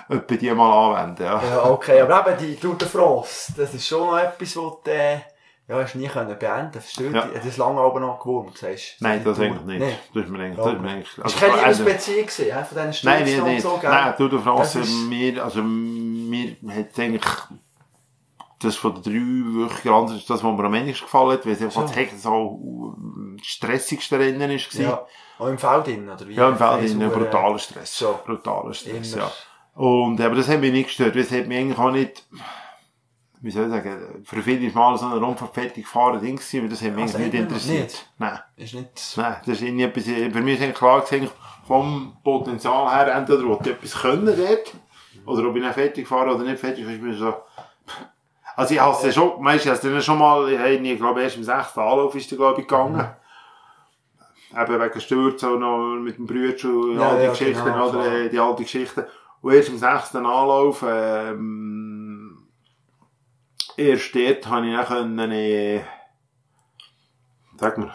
etwa die mal anwenden, ja. Ja, okay, aber eben die Tour de France, das ist schon noch etwas, was du, äh, ja, hast nie können beenden. Verstehst du? Ja. Das ist lange aber noch gewurmt, sagst du? Nein, das eigentlich nicht. Nee. Das ist mir eigentlich, das ist mir eigentlich, Das war keine also, Liebesbeziehung gewesen, hä, von diesen Nein, Stürzen wir und nicht. so, gell? Nein, Tour de France, Das ist- wir, also, wir hat eigentlich, das von den drei wirklich ganz, ist das, was mir am wenigsten gefallen hat, weil es einfach So. das so das stressigste Rennen war. Ja. Auch im Feld drin, oder wie? Ja, im Feld Weiss, in wo, äh, brutaler Stress. so. Brutaler Stress, Immer. ja. Und, aber das hat mich nicht gestört, weil es hat mich eigentlich auch nicht, wie soll ich sagen, für viele Mal so ein Rundfahrt fertig gefahren Ding gewesen, weil das hat mich Also nicht interessiert. nicht? Nein. Ist nicht... Nein, das ist irgendwie etwas, für mich ist eigentlich klar gewesen, vom Potenzial her, entweder will ich etwas können dort, oder ob ich nicht fertig fahre oder nicht fertig, ist mir so, also ich hasse schon, meistens hast du dann schon mal, ich glaube erst im sechsten Anlauf ist der, glaube ich, gegangen. Eben wegen Sturz auch noch mit dem Brütsch und Ja, all die ja, Geschichten, genau, oder, äh, die alte Geschichten. Und erst im sechsten Anlauf, ähm, erst dort habe ich dann können, äh, sag mal,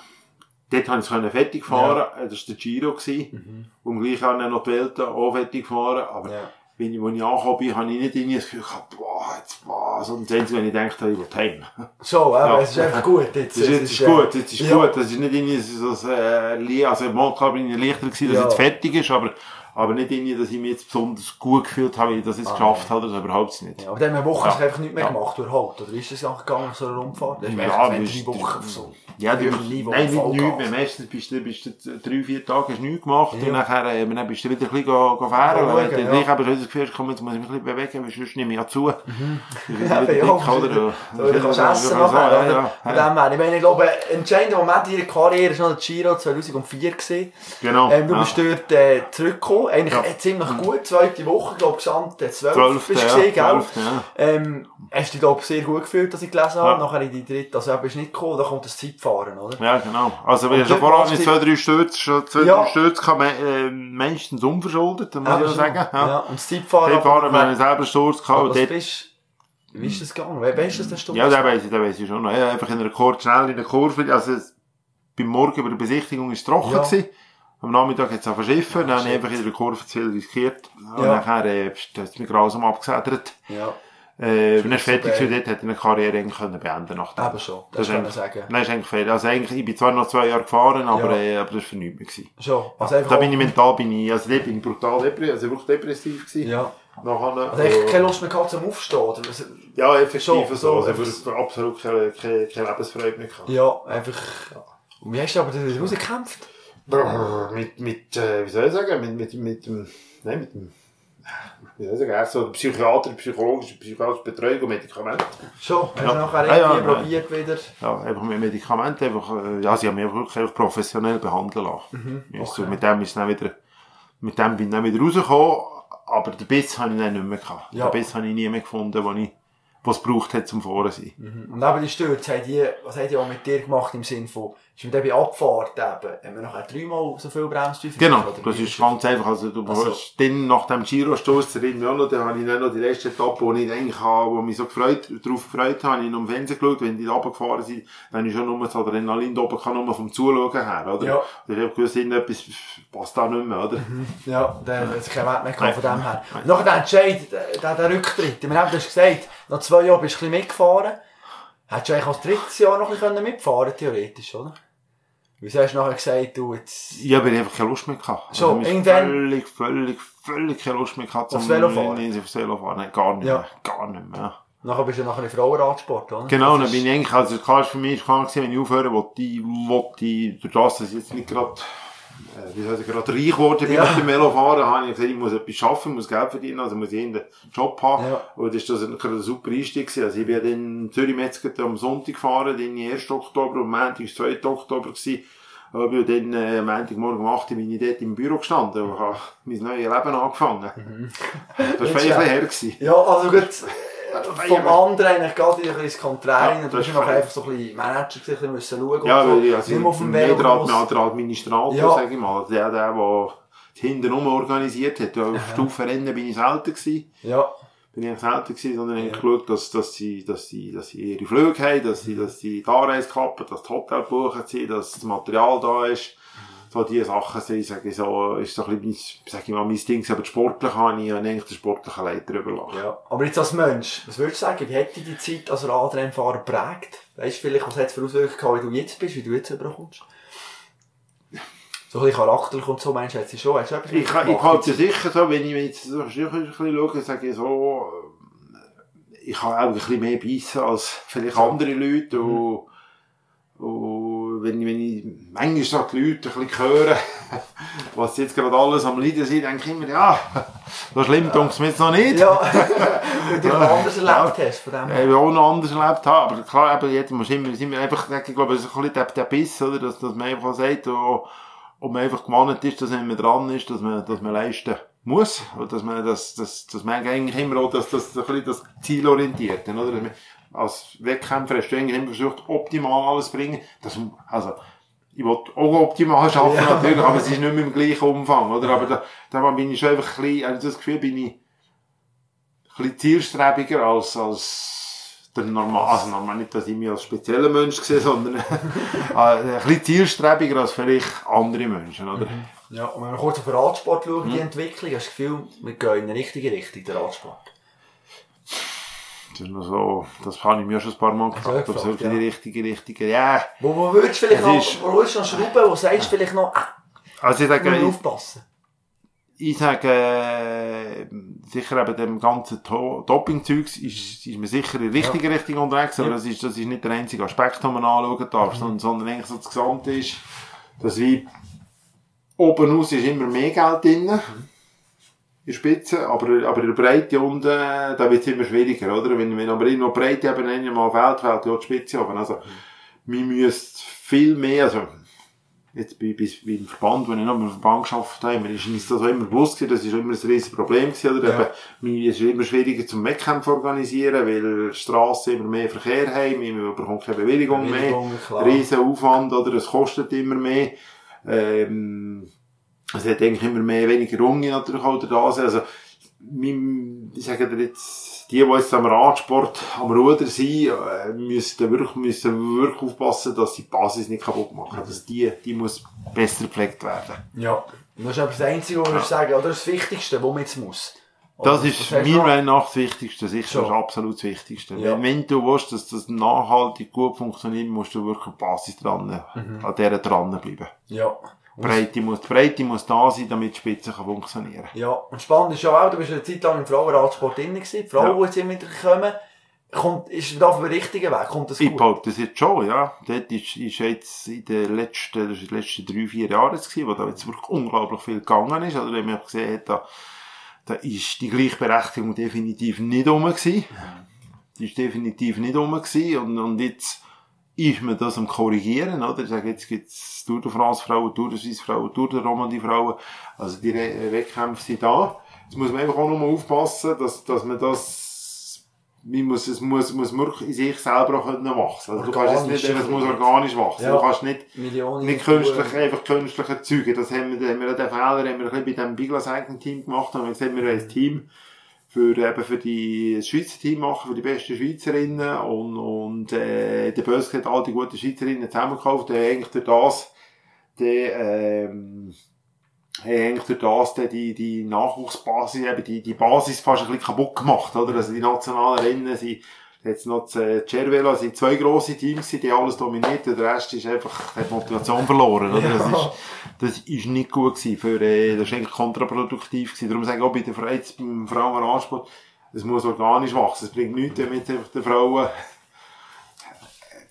dort habe ich es fertig fahren, äh, das war der Giro gewesen. Und gleich habe ich noch die Welt auch fertig gefahren, aber Ja. wenn ich, als ich angekommen bin, habe ich nicht irgendwie das Gefühl gehabt, boah, jetzt was. Und Einzige, wenn ich gedacht habe, ich will heim. So, aber Ja. es ist einfach gut jetzt. Das ist, Es jetzt ist äh, gut, jetzt ist ja. gut. Das ist nicht irgendwie so, äh, also mal klar bin ich leichter gewesen, dass Ja. jetzt fertig ist, aber, aber nicht irgendwie, dass ich mich jetzt besonders gut gefühlt habe, wie ich das jetzt Ah, geschafft habe, das überhaupt nicht. Ja, aber dann wir Wochen Ja. sich einfach nicht mehr Ja. gemacht Halt. Oder ist es auch gegangen, so eine Rundfahrt? Das ist Ja, ja, du drei Wochen auf so. Ja, du, nein, nicht nichts mehr. Meistens bist du, bist du drei, vier Tage hast du nichts gemacht Ja. und nachher, äh, dann bist du wieder ein bisschen go, go fahren. Weil schauen, dann ja. eben schon das Gefühl, hast, komm, jetzt muss ich mich ein bisschen bewegen, weil sonst nehme ich ja zu. Mhm. Ja, wieder ja, dick, oder? So, du kannst essen nachher, ja, ja, ja. Ich meine, ich glaube, entscheidender Moment in ihrer Karriere war noch der Giro 2004 gewesen. Genau. Ähm, du ja. bist dort äh, zurückgekommen. Eigentlich Ja. Ziemlich gut. Zweite Woche, glaube ich, gesamt 12. Zwölfte, bist ja, du gesehen, gell? zwölfte, ja. Ähm, hast du dich, glaube ich, sehr gut gefühlt, dass ich gelesen habe. Ja. Nachher in die dritte, also, du bist nicht gekommen, da kommt das Zeitfahren, oder? Ja, genau. Also, wir haben schon vorher mit du- zwei, drei Stürzen, schon zwei, drei Stürzen kann man, äh, meistens unverschuldet, muss ich sagen. Ja. Und das Zeitfahren. Die fahren, aber- wir haben selber Sturz gehabt, wie ist das gegangen? We- Weißt du, dass der Sturz? ja, da weiss ich, da weiss ich schon einfach in einer Kurve, schnell in der Kurve, also, beim Morgen bei der Besichtigung ist es trocken Ja. Am Nachmittag hat es verschiffen, dann habe ich einfach in der Kurve zu viel riskiert. Und Ja. nachher, äh, hat es mich grausam abgesädert. Ja. Äh, wenn er fertig dort hätte er eine Karriere eigentlich können beenden nach dem. Eben schon, das, Das kann man sagen. Nein, ist eigentlich fair. Also eigentlich, ich bin zwar noch zwei Jahre gefahren, aber, Ja. äh, aber das war für nichts mehr. Gewesen. Schon. Also einfach Da bin ich mental, bin ich, also dort bin ich brutal depressiv, also wirklich depressiv gewesen. Ja. Nachher, Also äh, keine Lust mehr gehabt zum Aufstehen, oder? was- ja, effektiv Schon, so. so, Also wirklich absolut keine, keine, keine Lebensfreude mehr gehabt. Ja, einfach... Und wie hast du aber da wieder rausgekämpft? Brrr, Mit, mit, äh, wie soll ich sagen, mit, mit, mit dem, nein, mit dem, wie soll ich sagen, so Psychiater, psychologische, psychologische Betreuung und Medikamente. Schon. Hast Ja. nachher Ja, ja, irgendwie nein. probiert wieder? Ja, einfach mit Medikamenten, einfach, äh, ja, sie haben mich wirklich einfach professionell behandeln lassen. Ja, so, okay. mit dem ist dann wieder, mit dem bin ich dann wieder rausgekommen, aber den Biss habe ich dann nicht mehr gehabt. Ja. Den Biss habe ich nie mehr gefunden, wo ich, was braucht hat zum Fahren sein. Und eben die Stürze, haben die, was haben die auch mit dir gemacht im Sinne von, ist mit eben Abfahrt eben, haben wir nachher dreimal so viel Bremsdüfer? Genau, das ist ganz einfach. Also, du Also- hast dann nach dem Giro-Stoss erinnere mich auch noch, da habe ich dann noch die letzte Etappe, wo ich eigentlich habe, wo mich so gefreut, darauf gefreut habe, habe ich noch im Fernsehen geschaut, wenn die da runtergefahren sind, dann ich schon nur das Adrenalin da oben gehabt, nur vom Zuschauen her, oder? Ja. Da habe ich gewusst, irgendetwas passt da nicht mehr, oder? Ja, der hat jetzt keinen Wert mehr gehabt von dem her. Nachher der Entscheid, der, der, der Rücktritt, wir haben das gesagt, nach zwei Jahren bist du ein bisschen mitgefahren. Hättest du eigentlich als drittes Jahr noch ein bisschen mitfahren theoretisch, oder? Wieso hast du nachher gesagt, du jetzt... Ich habe einfach keine Lust mehr gehabt. So, ich habe irgendwann- völlig, völlig, völlig keine Lust mehr gehabt, Aufs Velofahren? Nee, aufs Velofahren. Nein, gar nicht Ja. mehr. Gar nicht mehr. Nachher bist du nachher in Frauenradsport, oder? Genau, dann bin ich eigentlich, also klar für mich klar gewesen, wenn ich aufhöre, wollte wollte ich, durch das, dass ich jetzt nicht gerade, wie soll ich gerade reich geworden bin Ja. mit dem Velofahren, habe ich gesagt, ich muss etwas schaffen, ich muss Geld verdienen, also muss ich irgendeinen Job haben. Ja. Und das ist das ein, ein super Einstieg gewesen. Also ich bin dann in Zürich Metzger am Sonntag gefahren, dann 1. Oktober und Montag war 2. Oktober gewesen. Und dann, äh, am Montagmorgen um 8 Uhr bin ich dort im Büro gestanden und habe mein neues Leben angefangen. Das war ein bisschen her gewesen. Ja, also gut, vom anderen eigentlich geht in ein bisschen Konträre. Ja, du bist ist ja noch einfach so ein bisschen Manager ein bisschen schauen Ja, so. weil ich, also, auf dem Velo der, Administrator, Ja. sag ich mal. Der, der, der hintenrum organisiert hat. Auf Stufenrennen bin ich selten gewesen. Ja, Bin ich selten gewesen, sondern ich habe geschaut, dass, dass sie, dass sie, dass sie ihre Flüge haben, dass sie, dass sie die Anreise klappen, dass die Hotel buchen sind, dass das Material da ist. So diese Sachen sind, sag ich so, ist so ein bisschen, mein- sag ich mal, mein Ding. Aber das Sportliche habe ich eigentlich den sportlichen Leiter überlassen. ja. Aber jetzt als Mensch, was würdest du sagen, wie hat dich die Zeit als Radrennfahrer geprägt? Weißt du vielleicht, was hat es für Auswirkungen gehabt, wie du jetzt bist, wie du jetzt überkommst? So ein bisschen charakterlich und so, meinst du, jetzt schon, hast du etwas Ich, ich halte sicher so, wenn ich jetzt so ein bisschen schaue, sage ich so, äh, ich habe auch ein bisschen mehr Bissen als vielleicht andere Leute. Und, und wenn, ich- wenn ich manchmal so die Leute ein bisschen höre, was sie jetzt gerade alles am Leiden sind, denke ich immer, ja, so schlimm ja. es mir jetzt noch nicht. Ja, weil du noch anders erlebt hast von dem Ja, ich auch noch anders erlebt haben, aber klar, eben, jeder muss immer, sind wir einfach, ich glaube, es ist ein bisschen der, der Biss, oder, dass, dass man einfach sagt, und, und man einfach gewannet ist, dass man dran ist, dass man, dass man leisten muss, und dass man, dass, dass, dass man eigentlich immer auch, dass, das, ein bisschen das Ziel orientiert, oder, dass man, als Wettkämpfer hast du eigentlich immer versucht, optimal alles zu bringen, das, also, ich will auch optimal arbeiten, Ja. natürlich, aber es ist nicht mehr im gleichen Umfang, oder, aber da, da bin ich schon einfach ein bisschen, also das Gefühl bin ich, ein bisschen zielstrebiger als, als der normal, also normal nicht, dass ich mich als spezieller Mensch sehe, sondern äh, ein bisschen zielstrebiger als vielleicht andere Menschen, oder? Ja, und wenn wir kurz auf den Radsport schauen, Mhm. die Entwicklung, hast du das Gefühl, wir gehen in die richtige Richtung, der Radsport? Noch so, das habe ich mir schon ein paar Mal gefragt, ob es wirklich die richtige Richtung ja. Wo, wo würdest du vielleicht noch, ist- wo würdest du noch schrauben, wo sagst du vielleicht noch, ah, Also ich sage, ich, aufpassen? ich sage, äh, sicher eben dem ganzen Doping-Zeugs ist, ist man sicher in die richtige Richtung unterwegs, aber Ja. das ist, das ist nicht der einzige Aspekt, den man anschauen darf, sondern, sondern eigentlich so das Gesamte ist, dass wie oben aus ist immer mehr Geld drin, in der Spitze, aber, aber in der Breite unten, da wird es immer schwieriger, oder? Wenn, wenn aber irgendwo Breite eben einmal fehlt, fehlt ja die Spitze oben. Also, wir müssen viel mehr, also, jetzt bei, bei, beim Verband, wenn ich noch beim Verband geschafft habe, ist uns das auch immer bewusst gewesen, das ist immer ein riesiges Problem gewesen, oder? Ja. Eben, mir ist immer schwieriger zum Wettkämpfe organisieren, weil Strassen immer mehr Verkehr haben, man bekommt keine Bewilligung, Bewilligung, mehr, klar. riesen Aufwand, oder? Es kostet immer mehr, ähm, es hat eigentlich immer mehr, weniger Runge natürlich auch da sein. Also, mein- ich sage dir jetzt, die, die jetzt am Radsport, am Ruder sind, äh, müssen wirklich, müssen wirklich aufpassen, dass sie die Basis nicht kaputt machen. Dass die, die muss besser gepflegt werden. Ja. Und das ist aber das Einzige, was ich sagen, oder das Wichtigste, was man jetzt muss. Das ist mir Meinung nach das Wichtigste, sicher schon. das absolut das Wichtigste. Ja. Wenn, wenn, du willst, dass das nachhaltig gut funktioniert, musst du wirklich Basis dran, mhm. an dieser dranbleiben. Ja. Breite muss, die Breite muss da sein, damit die Spitze kann funktionieren Ja, und spannend ist ja auch, du bist eine Zeit lang im Frauenradsport drin gewesen, die Frauen, ja. die jetzt immer kommen, kommt, ist da auf dem richtigen Weg, kommt das gut? Ich behaupte das jetzt schon, ja. Dort ist, ist jetzt in den letzten, das ist letzten drei, vier Jahren gewesen, wo da jetzt wirklich unglaublich viel gegangen ist, also wenn man gesehen hat, da, da ist die Gleichberechtigung definitiv nicht rum gewesen. Die ist definitiv nicht rum gewesen und, und jetzt, ist man das am korrigieren, oder? Ich sage, jetzt gibt's Tour de France Frauen, Tour de Suisse Frauen, Tour de Romandie Frauen. Also die Wettkämpfe sind da. Jetzt muss man einfach auch nochmal aufpassen, dass, dass man das, man muss, es muss, muss wirklich in sich selber auch wachsen. Also du kannst es nicht, es muss organisch wachsen. Ja. Du kannst nicht, Millionen nicht künstlich, einfach künstlich erzeugen. Das haben wir, haben wir den Fehler, haben wir ein bisschen bei dem Biglas eigenen Team gemacht, haben wir gesagt, wir haben ein Team, für eben für die Schweizer Team machen, für die besten Schweizerinnen und, und äh, der Böske hat all die guten Schweizerinnen zusammengekauft, der eigentlich durch das der, ähm, eigentlich durch das die, die Nachwuchsbasis, eben die, die Basis fast ein bisschen kaputt gemacht, oder? Also die nationalen Rennen sind Jetzt noch das äh, Cervelo, sind zwei grosse Teams, die alles dominiert, der Rest ist einfach, hat Motivation verloren, oder? Ja. Das ist, das ist nicht gut gewesen für, äh, das ist eigentlich kontraproduktiv gewesen. Darum sage ich auch bei den Frauen, beim Frauenradsport, es muss organisch wachsen. Es bringt nichts, wenn mit den Frauen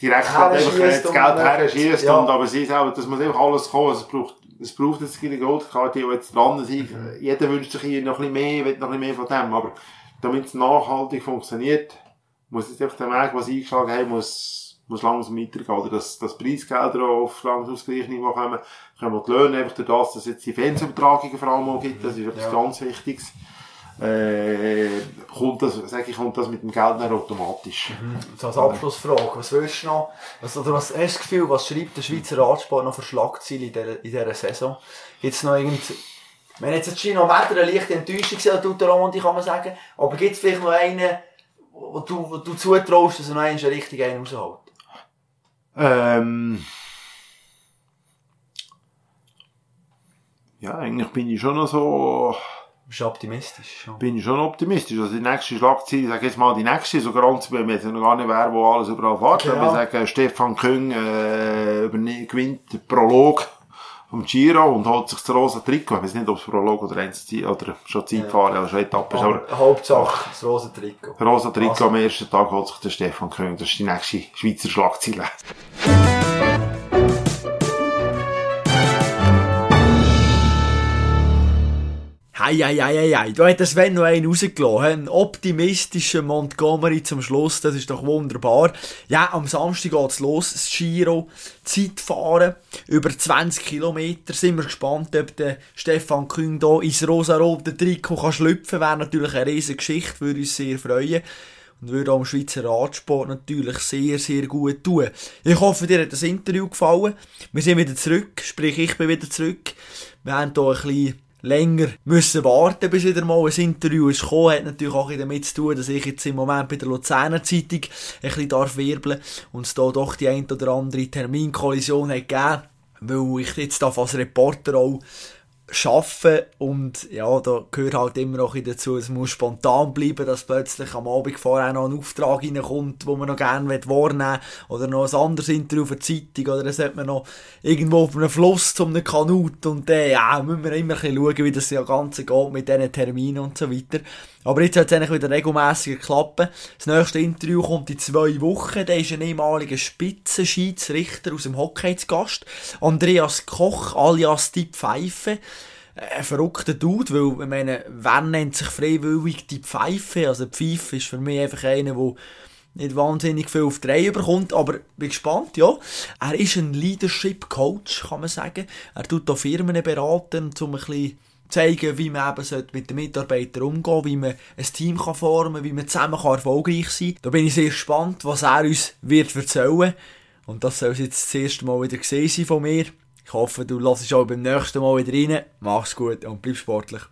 direkt halt einfach das Geld her schießt, ja. und, aber sie auch, das muss einfach alles kommen. Es braucht, es braucht jetzt keine Goldkarte, die jetzt dran sind. Mhm. Jeder wünscht sich hier noch ein bisschen mehr, will noch ein bisschen mehr von dem, aber damit es nachhaltig funktioniert, muss jetzt einfach der Weg, was eingeschlagen haben, muss, muss langsam weitergehen. Oder dass, dass Preisgelder auf langsam aufs gleiche Niveau kommen, können wir die Löhne einfach durch das, dass es jetzt die Fernsehübertragungen vor allem auch gibt, das ist etwas ja. ganz Wichtiges. Äh, kommt das, sag ich, kommt das mit dem Geld dann automatisch. Mhm. So als Abschlussfrage, was willst du noch, was, oder was hast du das Gefühl, was schreibt der Schweizer Radsport noch für Schlagziele in dieser, in dieser Saison? Gibt's noch irgend, wenn jetzt Gino Wetter eine leichte Enttäuschung gesehen tut der Roman, kann man sagen, aber gibt's vielleicht noch einen, wo du, wo du zutraust, dass er noch einen richtig einen rausholt? Ähm. Ja, eigentlich bin ich schon noch so. Bist du optimistisch? Schon. Bin ich schon optimistisch. Also die nächste Schlagzeile, ich sage jetzt mal die nächste, so ganz, wir wissen noch gar nicht, wer wo alles überall fährt. Wir sagen, Stefan Küng äh, gewinnt Prolog vom Giro und holt sich das rosa Trikot. Ich weiß nicht, ob es Prolog oder eins oder schon Zeitfahren ja. oder schon Etappe ist. Aber Hauptsache das rosa Trikot. Rosa Trikot also. am ersten Tag holt sich der Stefan König. Das ist die nächste Schweizer Schlagzeile. Da hat der Sven noch einen rausgelassen. Ein optimistischer Montgomery zum Schluss. Das ist doch wunderbar. Ja, am Samstag geht's los. Das Giro. Zeitfahren. Über 20 Kilometer. Sind wir gespannt, ob der Stefan Küng da ins rosa-rote Trikot kann schlüpfen. Wäre natürlich eine riesige Geschichte. Würde uns sehr freuen. Und würde auch dem Schweizer Radsport natürlich sehr, sehr gut tun. Ich hoffe, dir hat das Interview gefallen. Wir sind wieder zurück. Sprich, ich bin wieder zurück. Wir haben hier ein bisschen länger müssen warten, bis wieder mal ein Interview ist gekommen. Hat natürlich auch damit zu tun, dass ich jetzt im Moment bei der Luzerner Zeitung ein bisschen darf wirbeln und es da doch die ein oder andere Terminkollision hat gegeben, weil ich jetzt da als Reporter auch arbeiten und ja, da gehört halt immer noch dazu, es muss spontan bleiben, dass plötzlich am Abend vorher noch ein Auftrag reinkommt, wo man noch gerne wahrnehmen will oder noch ein anderes Interview für die Zeitung oder dann sollte man noch irgendwo auf einem Fluss zum einem Kanut und dann, ja, müssen wir immer ein bisschen schauen, wie das ja Ganze geht mit diesen Terminen und so weiter. Aber jetzt hat es eigentlich wieder regelmäßiger klappen. Das nächste Interview kommt in zwei Wochen. Da ist ein ehemaliger Spitzenschiedsrichter aus dem Hockey zu Gast. Andreas Koch, alias die Pfeife. Ein verrückter Dude, weil, ich meine, wer nennt sich freiwillig die Pfeife? Also, Pfeife ist für mich einfach einer, der nicht wahnsinnig viel auf die Reihe bekommt, aber bin gespannt, ja. Er ist ein Leadership Coach, kann man sagen. Er tut da Firmen beraten, um ein bisschen zeigen, wie man eben mit den Mitarbeitern umgehen wie man ein Team kann formen wie man zusammen kann erfolgreich sein kann. Da bin ich sehr gespannt, was er uns wird erzählen Und das soll jetzt das erste Mal wieder gesehen sein von mir. Ich hoffe, du lässt auch beim nächsten Mal wieder rein. Mach's gut und bleib sportlich.